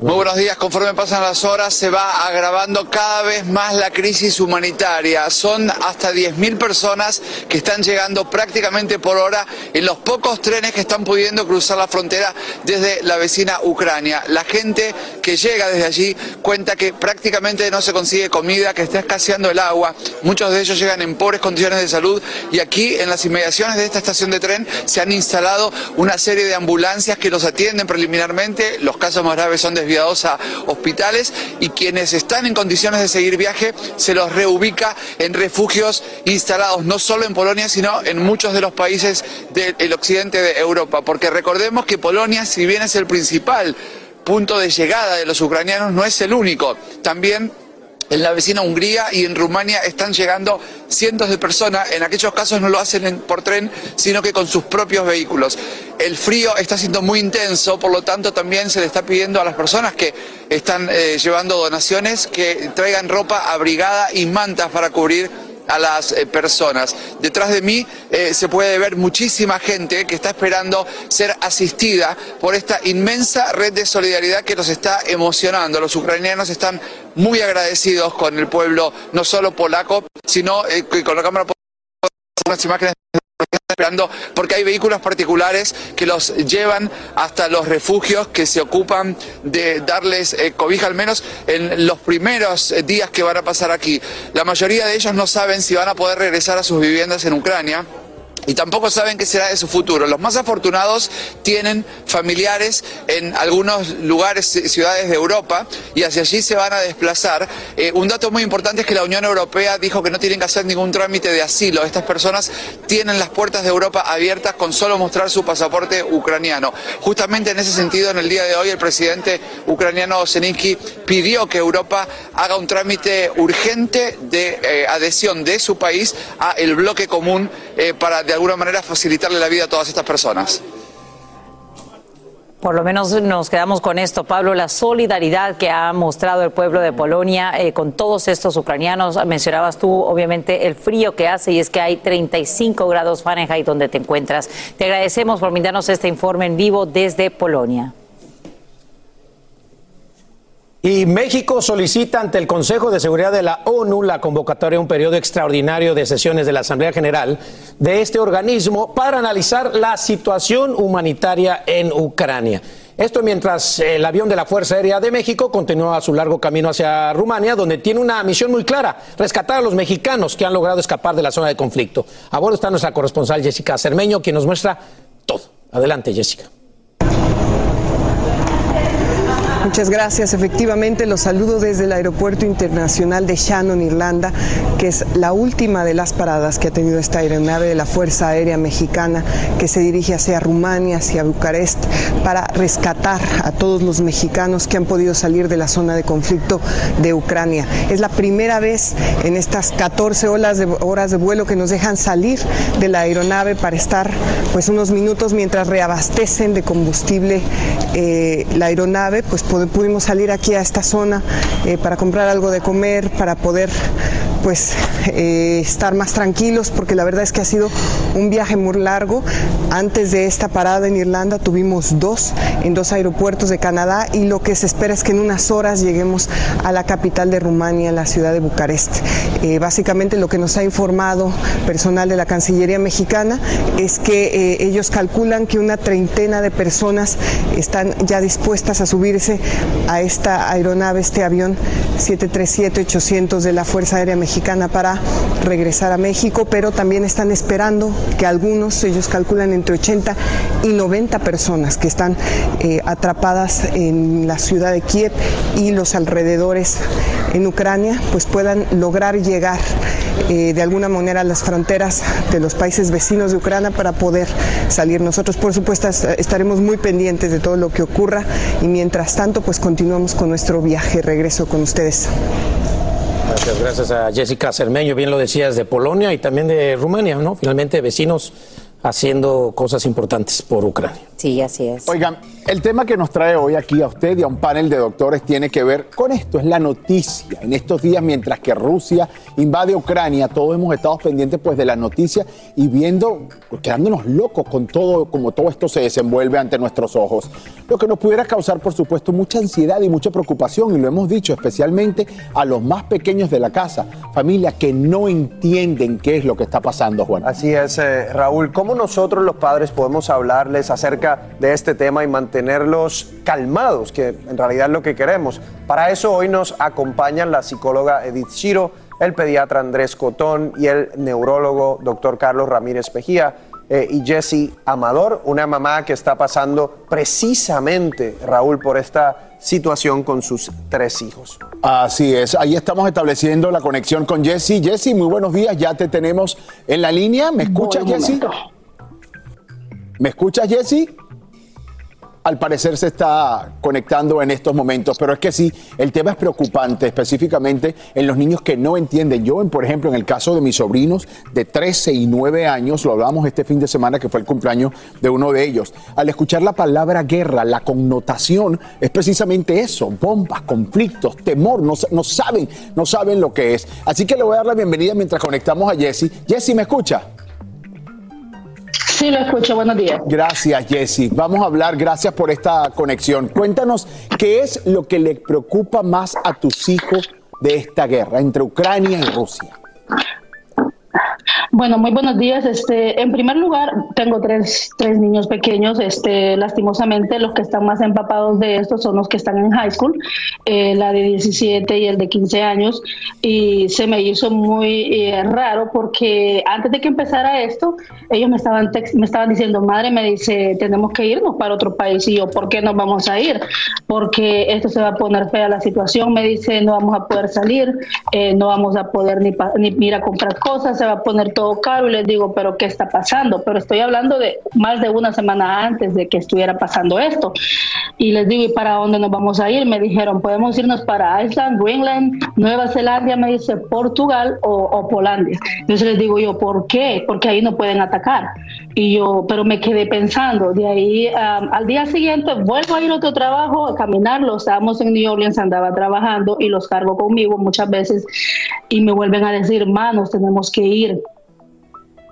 Muy buenos días. Conforme pasan las horas, se va agravando cada vez más la crisis humanitaria. Son hasta 10.000 personas que están llegando prácticamente por hora en los pocos trenes que están pudiendo cruzar la frontera desde la vecina Ucrania. La gente que llega desde allí cuenta que prácticamente no se consigue comida, que está escaseando el agua. Muchos de ellos llegan en pobres condiciones de salud y aquí en las inmediaciones de esta estación de tren se han instalado una serie de ambulancias que los atienden preliminarmente. Los casos más graves son desviados a hospitales y quienes están en condiciones de seguir viaje se los reubica en refugios instalados no solo en Polonia sino en muchos de los países del occidente de Europa. Porque recordemos que Polonia, si bien es el principal punto de llegada de los ucranianos, no es el único. También en la vecina Hungría y en Rumania están llegando cientos de personas. En aquellos casos no lo hacen en- por tren, sino que con sus propios vehículos. El frío está siendo muy intenso, por lo tanto también se le está pidiendo a las personas que están eh, llevando donaciones que traigan ropa abrigada y mantas para cubrir a las eh, personas. Detrás de mí eh, se puede ver muchísima gente que está esperando ser asistida por esta inmensa red de solidaridad que nos está emocionando. Los ucranianos están muy agradecidos con el pueblo, no solo polaco, sino eh, con la Cámara unas imágenes esperando porque hay vehículos particulares que los llevan hasta los refugios que se ocupan de darles eh, cobija al menos en los primeros eh, días que van a pasar aquí. La mayoría de ellos no saben si van a poder regresar a sus viviendas en Ucrania. Y tampoco saben qué será de su futuro. Los más afortunados tienen familiares en algunos lugares, ci- ciudades de Europa, y hacia allí se van a desplazar. Eh, un dato muy importante es que la Unión Europea dijo que no tienen que hacer ningún trámite de asilo. Estas personas tienen las puertas de Europa abiertas con solo mostrar su pasaporte ucraniano. Justamente en ese sentido, en el día de hoy, el presidente ucraniano Zelensky pidió que Europa haga un trámite urgente de eh, adhesión de su país a el bloque común eh, para de alguna manera facilitarle la vida a todas estas personas. Por lo menos nos quedamos con esto, Pablo, la solidaridad que ha mostrado el pueblo de Polonia eh, con todos estos ucranianos. Mencionabas tú, obviamente, el frío que hace y es que hay 35 grados Fahrenheit donde te encuentras. Te agradecemos por brindarnos este informe en vivo desde Polonia. Y México solicita ante el Consejo de Seguridad de la ONU la convocatoria a un periodo extraordinario de sesiones de la Asamblea General de este organismo para analizar la situación humanitaria en Ucrania. Esto mientras el avión de la Fuerza Aérea de México continúa su largo camino hacia Rumania, donde tiene una misión muy clara, rescatar a los mexicanos que han logrado escapar de la zona de conflicto. A bordo está nuestra corresponsal Jessica Cermeño, quien nos muestra todo. Adelante, Jessica. Muchas gracias. Efectivamente, los saludo desde el Aeropuerto Internacional de Shannon, Irlanda, que es la última de las paradas que ha tenido esta aeronave de la Fuerza Aérea Mexicana que se dirige hacia Rumania, hacia Bucarest, para rescatar a todos los mexicanos que han podido salir de la zona de conflicto de Ucrania. Es la primera vez en estas 14 horas de, vuelo que nos dejan salir de la aeronave para estar pues unos minutos mientras reabastecen de combustible eh, la aeronave, pues pudimos salir aquí a esta zona eh, para comprar algo de comer, para poder pues eh, estar más tranquilos porque la verdad es que ha sido un viaje muy largo. Antes de esta parada en Irlanda tuvimos dos en dos aeropuertos de Canadá y lo que se espera es que en unas horas lleguemos a la capital de Rumania, la ciudad de Bucarest. Eh, básicamente lo que nos ha informado personal de la Cancillería mexicana es que eh, ellos calculan que una treintena de personas están ya dispuestas a subirse a esta aeronave, este avión 737-800 de la Fuerza Aérea Mexicana Mexicana para regresar a México, pero también están esperando que algunos, ellos calculan entre 80 y 90 personas que están eh, atrapadas en la ciudad de Kiev y los alrededores en Ucrania, pues puedan lograr llegar eh, de alguna manera a las fronteras de los países vecinos de Ucrania para poder salir. Nosotros, por supuesto, estaremos muy pendientes de todo lo que ocurra y mientras tanto, pues continuamos con nuestro viaje regreso con ustedes. Gracias, gracias a Jessica Cermeño, bien lo decías, de Polonia y también de Rumania, ¿no? Finalmente vecinos haciendo cosas importantes por Ucrania. Sí, así es. Oigan, el tema que nos trae hoy aquí a usted y a un panel de doctores tiene que ver con esto, es la noticia. En estos días, mientras que Rusia invade Ucrania, todos hemos estado pendientes pues de la noticia y viendo, pues, quedándonos locos con todo, como todo esto se desenvuelve ante nuestros ojos. Lo que nos pudiera causar, por supuesto, mucha ansiedad y mucha preocupación, y lo hemos dicho especialmente a los más pequeños de la casa, familias que no entienden qué es lo que está pasando, Juan. Así es, eh, Raúl. ¿Cómo nosotros los padres podemos hablarles acerca de este tema y mantenerlos calmados, que en realidad es lo que queremos? Para eso hoy nos acompañan la psicóloga Edith Shiro, el pediatra Andrés Cotón y el neurólogo doctor Carlos Ramírez Pejía. eh, y Jessie Amador, una mamá que está pasando precisamente, Raúl, por esta situación con sus tres hijos. Así es, ahí estamos estableciendo la conexión con Jesse. Jesse, muy buenos días, ya te tenemos en la línea. ¿Me escuchas, momento. ¿Me escuchas, Jesse? Al parecer se está conectando en estos momentos, pero es que sí, el tema es preocupante, específicamente en los niños que no entienden. Yo, por ejemplo, en el caso de mis sobrinos de 13 y 9 años, lo hablamos este fin de semana, que fue el cumpleaños de uno de ellos, al escuchar la palabra guerra, la connotación es precisamente eso, bombas, conflictos, temor, no, no saben, no saben lo que es. Así que le voy a dar la bienvenida mientras conectamos a Jesse. Jesse, ¿me escucha? Sí, lo escucho. Buenos días. Gracias, Jesse. Vamos a hablar, gracias por esta conexión. Cuéntanos qué es lo que le preocupa más a tus hijos de esta guerra entre Ucrania y Rusia. Bueno, muy buenos días. Este, en primer lugar, tengo tres, tres niños pequeños. Este, lastimosamente, los que están más empapados de esto son los que están en high school, eh, la de 17 y el de 15 años. Y se me hizo muy eh, raro porque antes de que empezara esto, ellos me estaban, me estaban diciendo, madre, me dice, tenemos que irnos para otro país. Y yo, ¿por qué nos vamos a ir? Porque esto se va a poner fea la situación. Me dice, no vamos a poder salir, eh, no vamos a poder ni, ni ir a comprar cosas, se va a poner todo caro. Y les digo, ¿pero qué está pasando? Pero estoy hablando de más de una semana antes de que estuviera pasando esto. Y les digo, ¿y para dónde nos vamos a ir? Me dijeron, podemos irnos para Iceland, Greenland, Nueva Zelanda, me dice Portugal o, o Polandia. Entonces les digo yo, ¿por qué? Porque ahí no pueden atacar. Y yo, pero me quedé pensando, de ahí al día siguiente vuelvo a ir a otro trabajo, a caminar, los estábamos en New Orleans, andaba trabajando y los cargo conmigo muchas veces y me vuelven a decir, manos, tenemos que ir.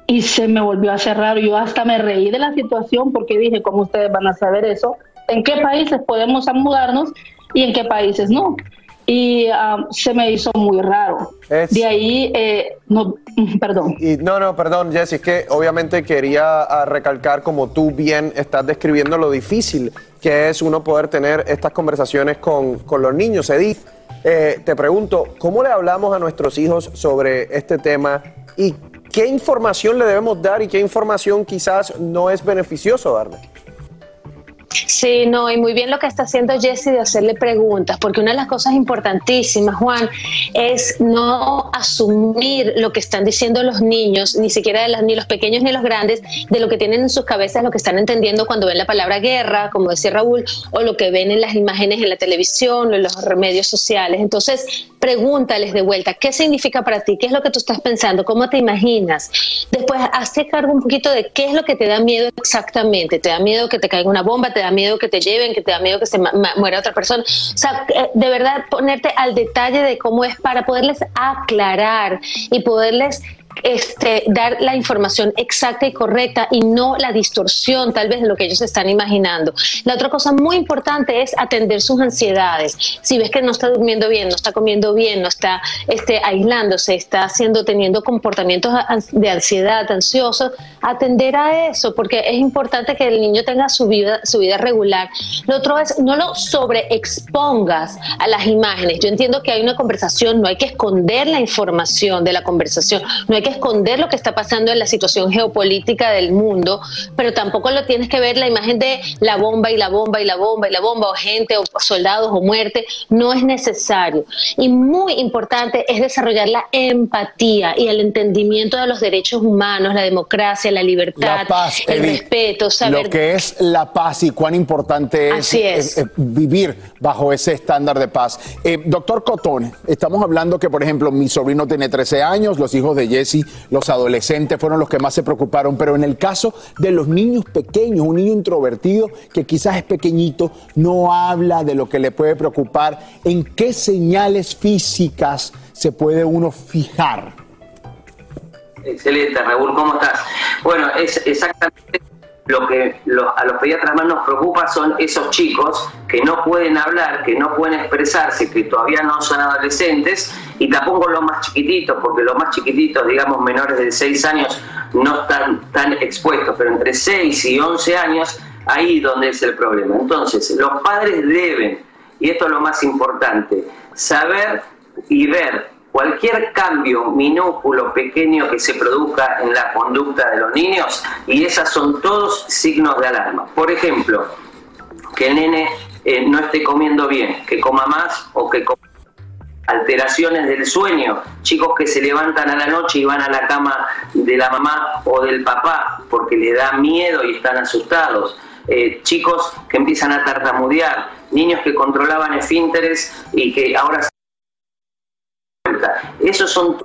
Y se me volvió a cerrar, yo hasta me reí de la situación porque dije, ¿cómo ustedes van a saber eso? ¿En qué países podemos mudarnos y en qué países no? Y am, se me hizo muy raro. De ahí, eh, no, perdón. Y no, no, perdón, Jesse, es que obviamente quería ah, recalcar como tú bien estás describiendo lo difícil que es uno poder tener estas conversaciones con, con los niños. Edith, eh, te pregunto, ¿cómo le hablamos a nuestros hijos sobre este tema y qué información le debemos dar y qué información quizás no es beneficioso darle? Sí, no, y muy bien lo que está haciendo Jesse de hacerle preguntas, porque una de las cosas importantísimas, Juan, es no asumir lo que están diciendo los niños, ni siquiera de las- ni los pequeños ni los grandes, de lo que tienen en sus cabezas, lo que están entendiendo cuando ven la palabra guerra, como decía Raúl, o lo que ven en las imágenes en la televisión o en los medios sociales. Entonces, pregúntales de vuelta, ¿qué significa para ti? ¿Qué es lo que tú estás pensando? ¿Cómo te imaginas? Después, hazte cargo un poquito de qué es lo que te da miedo exactamente. ¿Te da miedo que te caiga una bomba? ¿Te da miedo que te lleven? ¿Que te da miedo que se muera otra persona? O sea, eh, de verdad, ponerte al detalle de cómo es para poderles aclarar y poderles este, dar la información exacta y correcta y no la distorsión tal vez de lo que ellos están imaginando. La otra cosa muy importante es atender sus ansiedades. Si ves que no está durmiendo bien, no está comiendo bien, no está este, aislándose, está haciendo, teniendo comportamientos de ansiedad, ansioso, atender a eso, porque es importante que el niño tenga su vida, su vida regular. Lo otro es, no lo sobreexpongas a las imágenes. Yo entiendo que hay una conversación, no hay que esconder la información de la conversación, no hay que esconder lo que está pasando en la situación geopolítica del mundo, pero tampoco lo tienes que ver la imagen de la bomba y la bomba y la bomba y la bomba, o gente, o soldados, o muerte. No es necesario. Y muy importante es desarrollar la empatía y el entendimiento de los derechos humanos, la democracia, la libertad, el respeto, saber. Lo que es la paz y cuán importante es, eh, eh, vivir bajo ese estándar de paz. Eh, doctor Cotone, estamos hablando que, por ejemplo, mi sobrino tiene 13 años, los hijos de Jesse los adolescentes fueron los que más se preocuparon, pero en el caso de los niños pequeños, un niño introvertido que quizás es pequeñito, no habla de lo que le puede preocupar, ¿en qué señales físicas se puede uno fijar? Excelente, Raúl, ¿cómo estás? Bueno, es exactamente lo que a los pediatras más nos preocupa son esos chicos que no pueden hablar, que no pueden expresarse, que todavía no son adolescentes, y tampoco los más chiquititos, porque los más chiquititos, digamos menores de 6 años, no están tan expuestos, pero entre 6 y 11 años, ahí donde es el problema. Entonces, los padres deben, y esto es lo más importante, saber y ver cualquier cambio minúsculo, pequeño que se produzca en la conducta de los niños y esas son todos signos de alarma. Por ejemplo, que el nene eh, no esté comiendo bien, que coma más o que coma alteraciones del sueño, chicos que se levantan a la noche y van a la cama de la mamá o del papá porque le da miedo y están asustados, eh, chicos que empiezan a tartamudear, niños que controlaban esfínteres y que ahora esos son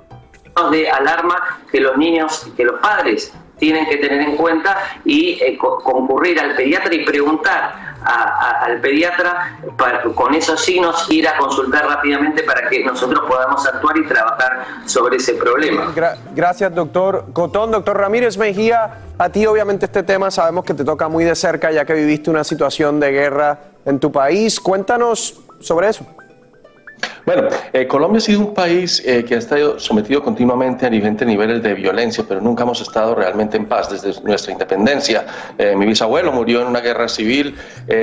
de alarma que los niños, que los padres tienen que tener en cuenta y eh, concurrir al pediatra y preguntar al pediatra con esos signos ir a consultar rápidamente para que nosotros podamos actuar y trabajar sobre ese problema. gracias, doctor Cotón. Doctor Ramírez Mejía, a ti obviamente este tema sabemos que te toca muy de cerca ya que viviste una situación de guerra en tu país. Cuéntanos sobre eso. Bueno, eh, Colombia ha sido un país eh, que ha estado sometido continuamente a diferentes niveles de violencia, pero nunca hemos estado realmente en paz desde nuestra independencia. Eh, mi bisabuelo murió en una guerra civil,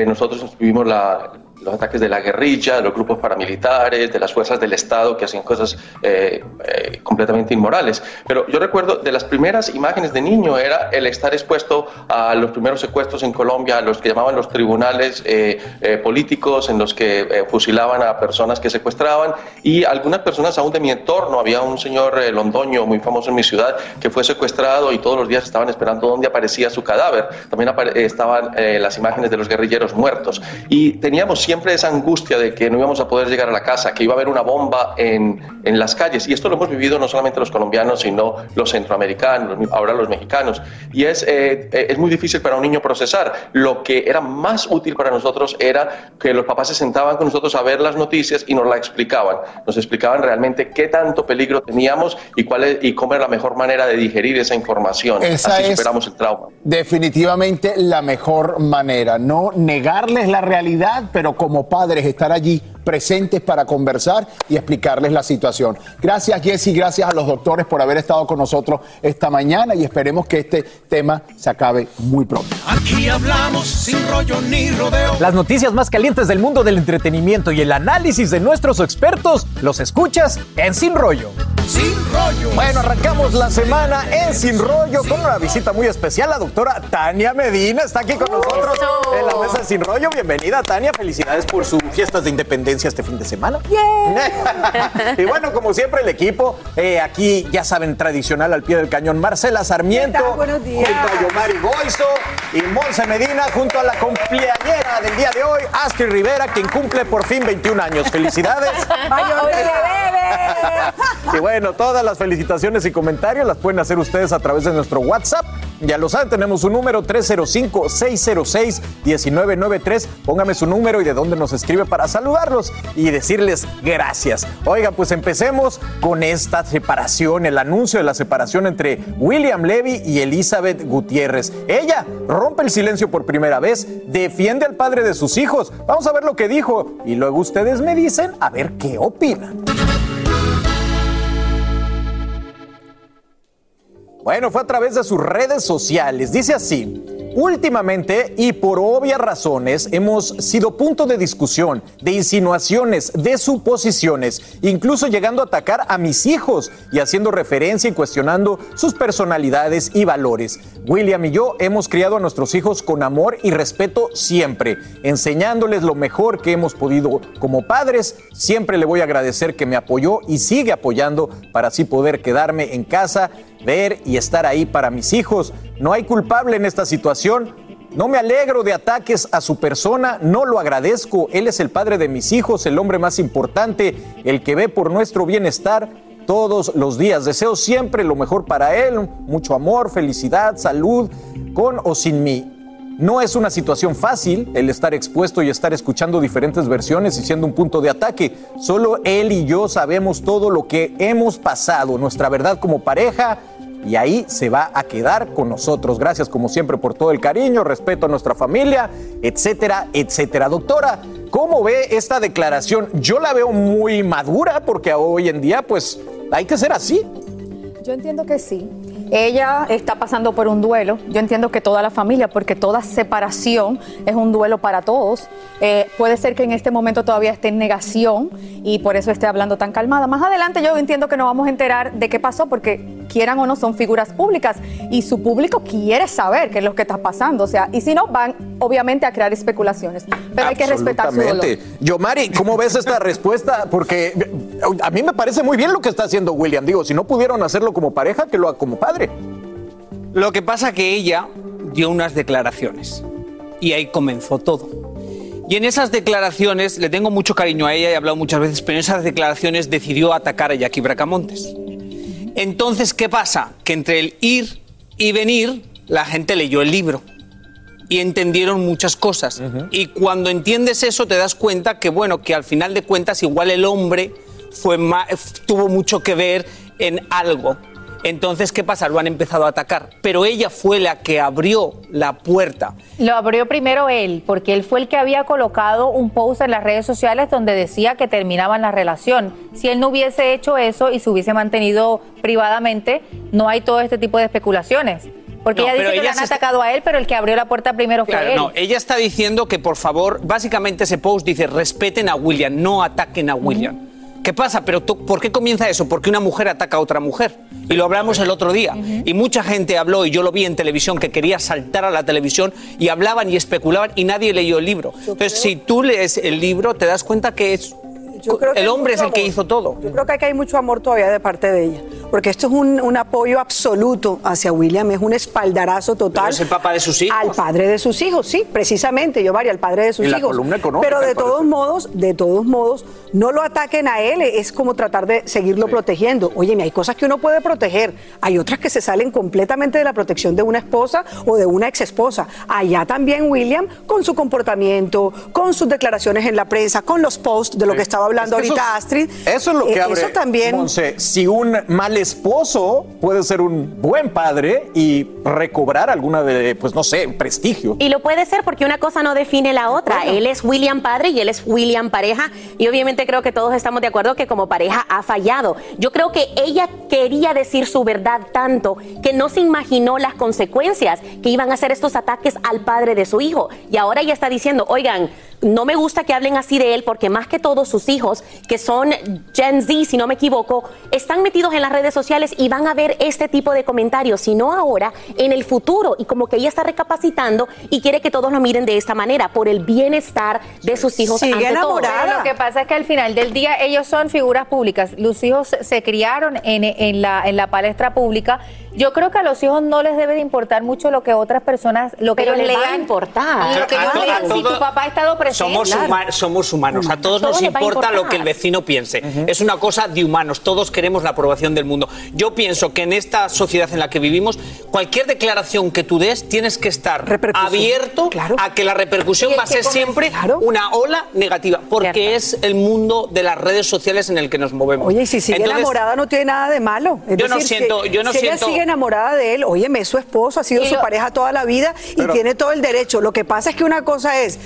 nosotros vivimos la, los ataques de la guerrilla, de los grupos paramilitares, de las fuerzas del Estado que hacían cosas eh, eh, completamente inmorales. Pero yo recuerdo de las primeras imágenes de niño era el estar expuesto a los primeros secuestros en Colombia, a los que llamaban los tribunales eh, políticos, en los que fusilaban a personas que secuestraban y algunas personas aún de mi entorno. Había un señor londoño muy famoso en mi ciudad que fue secuestrado y todos los días estaban esperando dónde aparecía su cadáver. También estaban las imágenes de los guerrilleros muertos. Y teníamos siempre esa angustia de que no íbamos a poder llegar a la casa, que iba a haber una bomba en, en las calles. Y esto lo hemos vivido no solamente los colombianos, sino los centroamericanos, ahora los mexicanos. Y es, eh, eh, es muy difícil para un niño procesar. Lo que era más útil para nosotros era que los papás se sentaban con nosotros a ver las noticias y nos la explicaban. Nos explicaban realmente qué tanto peligro teníamos y, cuál es, y cómo era la mejor manera de digerir esa información. Esa Así superamos el trauma. Definitivamente la mejor manera. No negarles la realidad, pero como padres estar allí presentes para conversar y explicarles la situación. Gracias Jesse, gracias a los doctores por haber estado con nosotros esta mañana y esperemos que este tema se acabe muy pronto. Aquí hablamos sin rollo ni rodeo. Las noticias más calientes del mundo del entretenimiento y el análisis de nuestros expertos los escuchas en Sin Rollo. Sin rollo. Bueno, arrancamos la semana en Sin Rollo con una visita muy especial. La doctora Tania Medina está aquí con nosotros en la mesa de Sin Rollo. Bienvenida, Tania. Felicidades por sus fiestas de independencia este fin de semana. y bueno, como siempre, el equipo, eh, aquí ya saben, tradicional al pie del cañón, Marcela Sarmiento, Buenos días. junto a Yomari Goizo y Monse Medina, junto a la cumpleañera del día de hoy, Astrid Rivera, quien cumple por fin 21 años. Felicidades. y bueno, todas las felicitaciones y comentarios las pueden hacer ustedes a través de nuestro WhatsApp Ya lo saben, tenemos un número 305-606-1993. Póngame su número y de dónde nos escribe para saludarlos y decirles gracias. Oiga, pues empecemos con esta separación, el anuncio de la separación entre William Levy y Elizabeth Gutiérrez. Ella rompe el silencio por primera vez, defiende al padre de sus hijos. Vamos a ver lo que dijo y luego ustedes me dicen a ver qué opinan. Bueno, fue a través de sus redes sociales. Dice así. Últimamente, y por obvias razones, hemos sido punto de discusión, de insinuaciones, de suposiciones, incluso llegando a atacar a mis hijos y haciendo referencia y cuestionando sus personalidades y valores. William y yo hemos criado a nuestros hijos con amor y respeto siempre, enseñándoles lo mejor que hemos podido como padres. Siempre le voy a agradecer que me apoyó y sigue apoyando para así poder quedarme en casa, ver y estar ahí para mis hijos. No hay culpable en esta situación. No me alegro de ataques a su persona, no lo agradezco. Él es el padre de mis hijos, el hombre más importante, el que ve por nuestro bienestar todos los días. Deseo siempre lo mejor para él, mucho amor, felicidad, salud, con o sin mí. No es una situación fácil el estar expuesto y estar escuchando diferentes versiones y siendo un punto de ataque. Solo él y yo sabemos todo lo que hemos pasado, nuestra verdad como pareja, y ahí se va a quedar con nosotros. Gracias como siempre por todo el cariño, respeto a nuestra familia, etcétera, etcétera. Doctora, ¿cómo ve esta declaración? Yo la veo muy madura porque hoy en día pues hay que ser así. Yo entiendo que sí. Ella está pasando por un duelo. Yo entiendo que toda la familia, porque toda separación es un duelo para todos. Eh, puede ser que en este momento todavía esté en negación y por eso esté hablando tan calmada. Más adelante yo entiendo que nos vamos a enterar de qué pasó, porque quieran o no son figuras públicas y su público quiere saber qué es lo que está pasando. O sea, y si no, van obviamente a crear especulaciones. Pero hay que respetar su dolor. Yomari, ¿cómo ves esta respuesta? Porque a mí me parece muy bien lo que está haciendo William. Digo, si no pudieron hacerlo como pareja, que lo como padre. Lo que pasa que ella dio unas declaraciones y ahí comenzó todo. Y en esas declaraciones, le tengo mucho cariño a ella, he hablado muchas veces, pero en esas declaraciones decidió atacar a Jackie Bracamontes. Entonces, ¿qué pasa? Que entre el ir y venir, la gente leyó el libro y entendieron muchas cosas. Y cuando entiendes eso, te das cuenta que, bueno, que al final de cuentas, igual el hombre fue tuvo mucho que ver en algo. Entonces, ¿qué pasa? Lo han empezado a atacar. Pero ella fue la que abrió la puerta. Lo abrió primero él, porque él fue el que había colocado un post en las redes sociales donde decía que terminaban la relación. Si él no hubiese hecho eso y se hubiese mantenido privadamente, no hay todo este tipo de especulaciones. Porque ella dice que le han atacado a él, pero el que abrió la puerta primero fue él. No, ella está diciendo que por favor, básicamente ese post dice respeten a William, no ataquen a William. ¿Qué pasa? ¿Pero por qué comienza eso? Porque una mujer ataca a otra mujer. Y lo hablamos el otro día. Y mucha gente habló, y yo lo vi en televisión, que quería saltar a la televisión y hablaban y especulaban y nadie leyó el libro. Entonces, si tú lees el libro, te das cuenta que es el hombre es el que hizo todo. Yo creo que aquí hay mucho amor todavía de parte de ella, porque esto es un, apoyo absoluto hacia William, es un espaldarazo total. es el papá de sus hijos. Al padre de sus hijos, sí, precisamente, yo varía, al padre de sus en hijos. La columna económica, Pero de todos modos, de todos modos, no lo ataquen a él, es como tratar de seguirlo protegiendo. Oye, hay cosas que uno puede proteger, hay otras que se salen completamente de la protección de una esposa o de una ex esposa. Allá también William, con su comportamiento, con sus declaraciones en la prensa, con los posts de lo que estaba hablando ahorita Astrid. Eso es lo que eh, abre. Eso también. Monse, si un mal esposo puede ser un buen padre y recobrar alguna de, pues no sé, prestigio. Y lo puede ser porque una cosa no define la otra. Él es William padre y él es William pareja. Y obviamente creo que todos estamos de acuerdo que como pareja ha fallado. Yo creo que ella quería decir su verdad tanto que no se imaginó las consecuencias que iban a hacer estos ataques al padre de su hijo. Y ahora ella está diciendo, oigan, no me gusta que hablen así de él porque más que todos sus hijos, que son Gen Z, si no me equivoco, están metidos en las redes sociales y van a ver este tipo de comentarios, si no ahora, en el futuro. Y como que ella está recapacitando y quiere que todos lo miren de esta manera, por el bienestar de sus hijos. Sigue ante todo. enamorada. Lo que pasa es que al final del día ellos son figuras públicas. Los hijos se criaron en, en la, en la palestra pública. Yo creo que a los hijos no les debe de importar mucho lo que otras personas, lo que Pero ellos le va a importar. Y lo que A ellos lean. Si todo- tu papá ha estado presente somos, 100. huma- somos humanos. A todos Todo nos importa lo que el vecino piense. Es una cosa de humanos. Todos queremos la aprobación del mundo. Yo pienso que en esta sociedad en la que vivimos, cualquier declaración que tú des, tienes que estar abierto a que la repercusión va a ser siempre una ola negativa, porque es el mundo de las redes sociales en el que nos movemos. Oye, y si sigue Entonces, enamorada no tiene nada de malo. Es Yo no siento- si, yo no si siento- ella sigue enamorada de él, óyeme, es su esposo, ha sido Y su pareja toda la vida y Pero- tiene todo el derecho. Lo que pasa es que una cosa es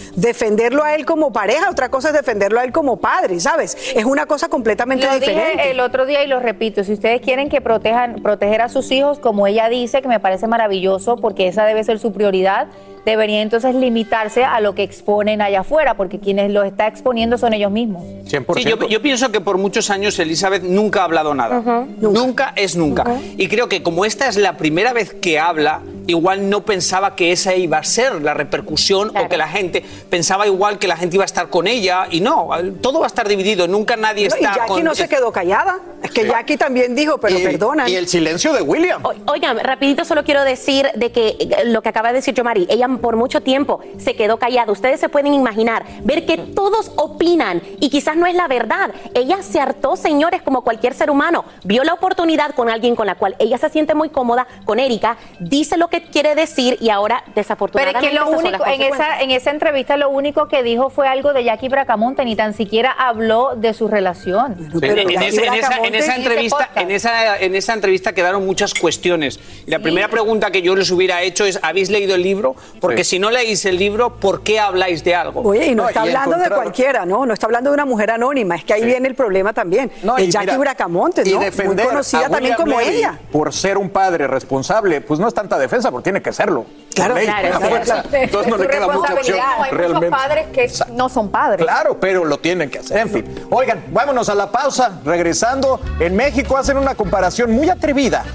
defenderlo a él como pareja, otra cosa es defenderlo a él como padre, ¿sabes? Es una cosa completamente Lo diferente. dije el otro día y lo repito, si ustedes quieren que protejan, proteger a sus hijos, como ella dice, que me parece maravilloso, porque esa debe ser su prioridad, debería entonces limitarse a lo que exponen allá afuera, porque quienes lo está exponiendo son ellos mismos. Sí, yo, yo pienso que por muchos años Elizabeth nunca ha hablado nada. Nunca es nunca. Y creo que como esta es la primera vez que habla, igual no pensaba que esa iba a ser la repercusión o que la gente pensaba igual que la gente iba a estar con ella y no, todo va a estar dividido, nunca nadie No, y está Jackie con no se quedó callada. Es que Jackie también dijo, pero perdonan. silencio de William. Oigan, rapidito solo quiero decir de que eh, lo que acaba de decir Yomari, ella por mucho tiempo se quedó callada. Ustedes se pueden imaginar, ver que todos opinan y quizás no es la verdad. Ella se hartó, señores, como cualquier ser humano. Vio la oportunidad con alguien con la cual ella se siente muy cómoda, con Erika, dice lo que quiere decir y ahora Pero es desafortunadamente que lo único, en esa, en esa entrevista lo único que dijo fue algo de Jackie Bracamonte, ni tan siquiera habló de su relación. En, en esa, en esa- en esa entrevista, en, esa, en esa entrevista quedaron muchas cuestiones. Y la primera pregunta que yo les hubiera hecho es, ¿habéis leído el libro? Porque si no leéis el libro, ¿por qué habláis de algo? Oye, y no, está hablando de cualquiera, ¿no? No está hablando de una mujer anónima. Es que ahí viene el problema también. No, de y Jackie mira, Bracamonte, y ¿no? Muy defender conocida a también como Levy ella. Por ser un padre responsable, pues no es tanta defensa, porque tiene que serlo. Claro, ley, claro, fuerza. Entonces no le queda mucha opción. Hay realmente. muchos padres que no son padres. Claro, pero lo tienen que hacer. En fin. Oigan, vámonos a la pausa. Regresando, en México hacen una comparación muy atrevida.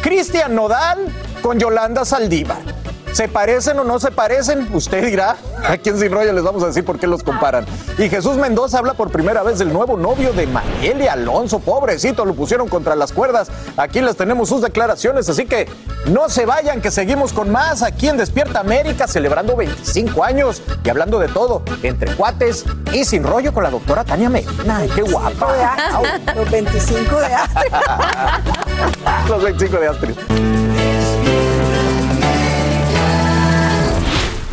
Cristian Nodal con Yolanda Saldívar. ¿Se parecen o no se parecen? Usted dirá. Aquí en Sin Rollo les vamos a decir por qué los comparan. Y Jesús Mendoza habla por primera vez del nuevo novio de Mayeli Alonso. Pobrecito, lo pusieron contra las cuerdas. Aquí les tenemos sus declaraciones, así que no se vayan, que seguimos con más aquí en Despierta América, celebrando 25 años y hablando de todo, entre cuates y sin rollo con la doctora Tania Medina. Ay, qué guapa. Los 25 de Astrid. Los 25 de Astrid.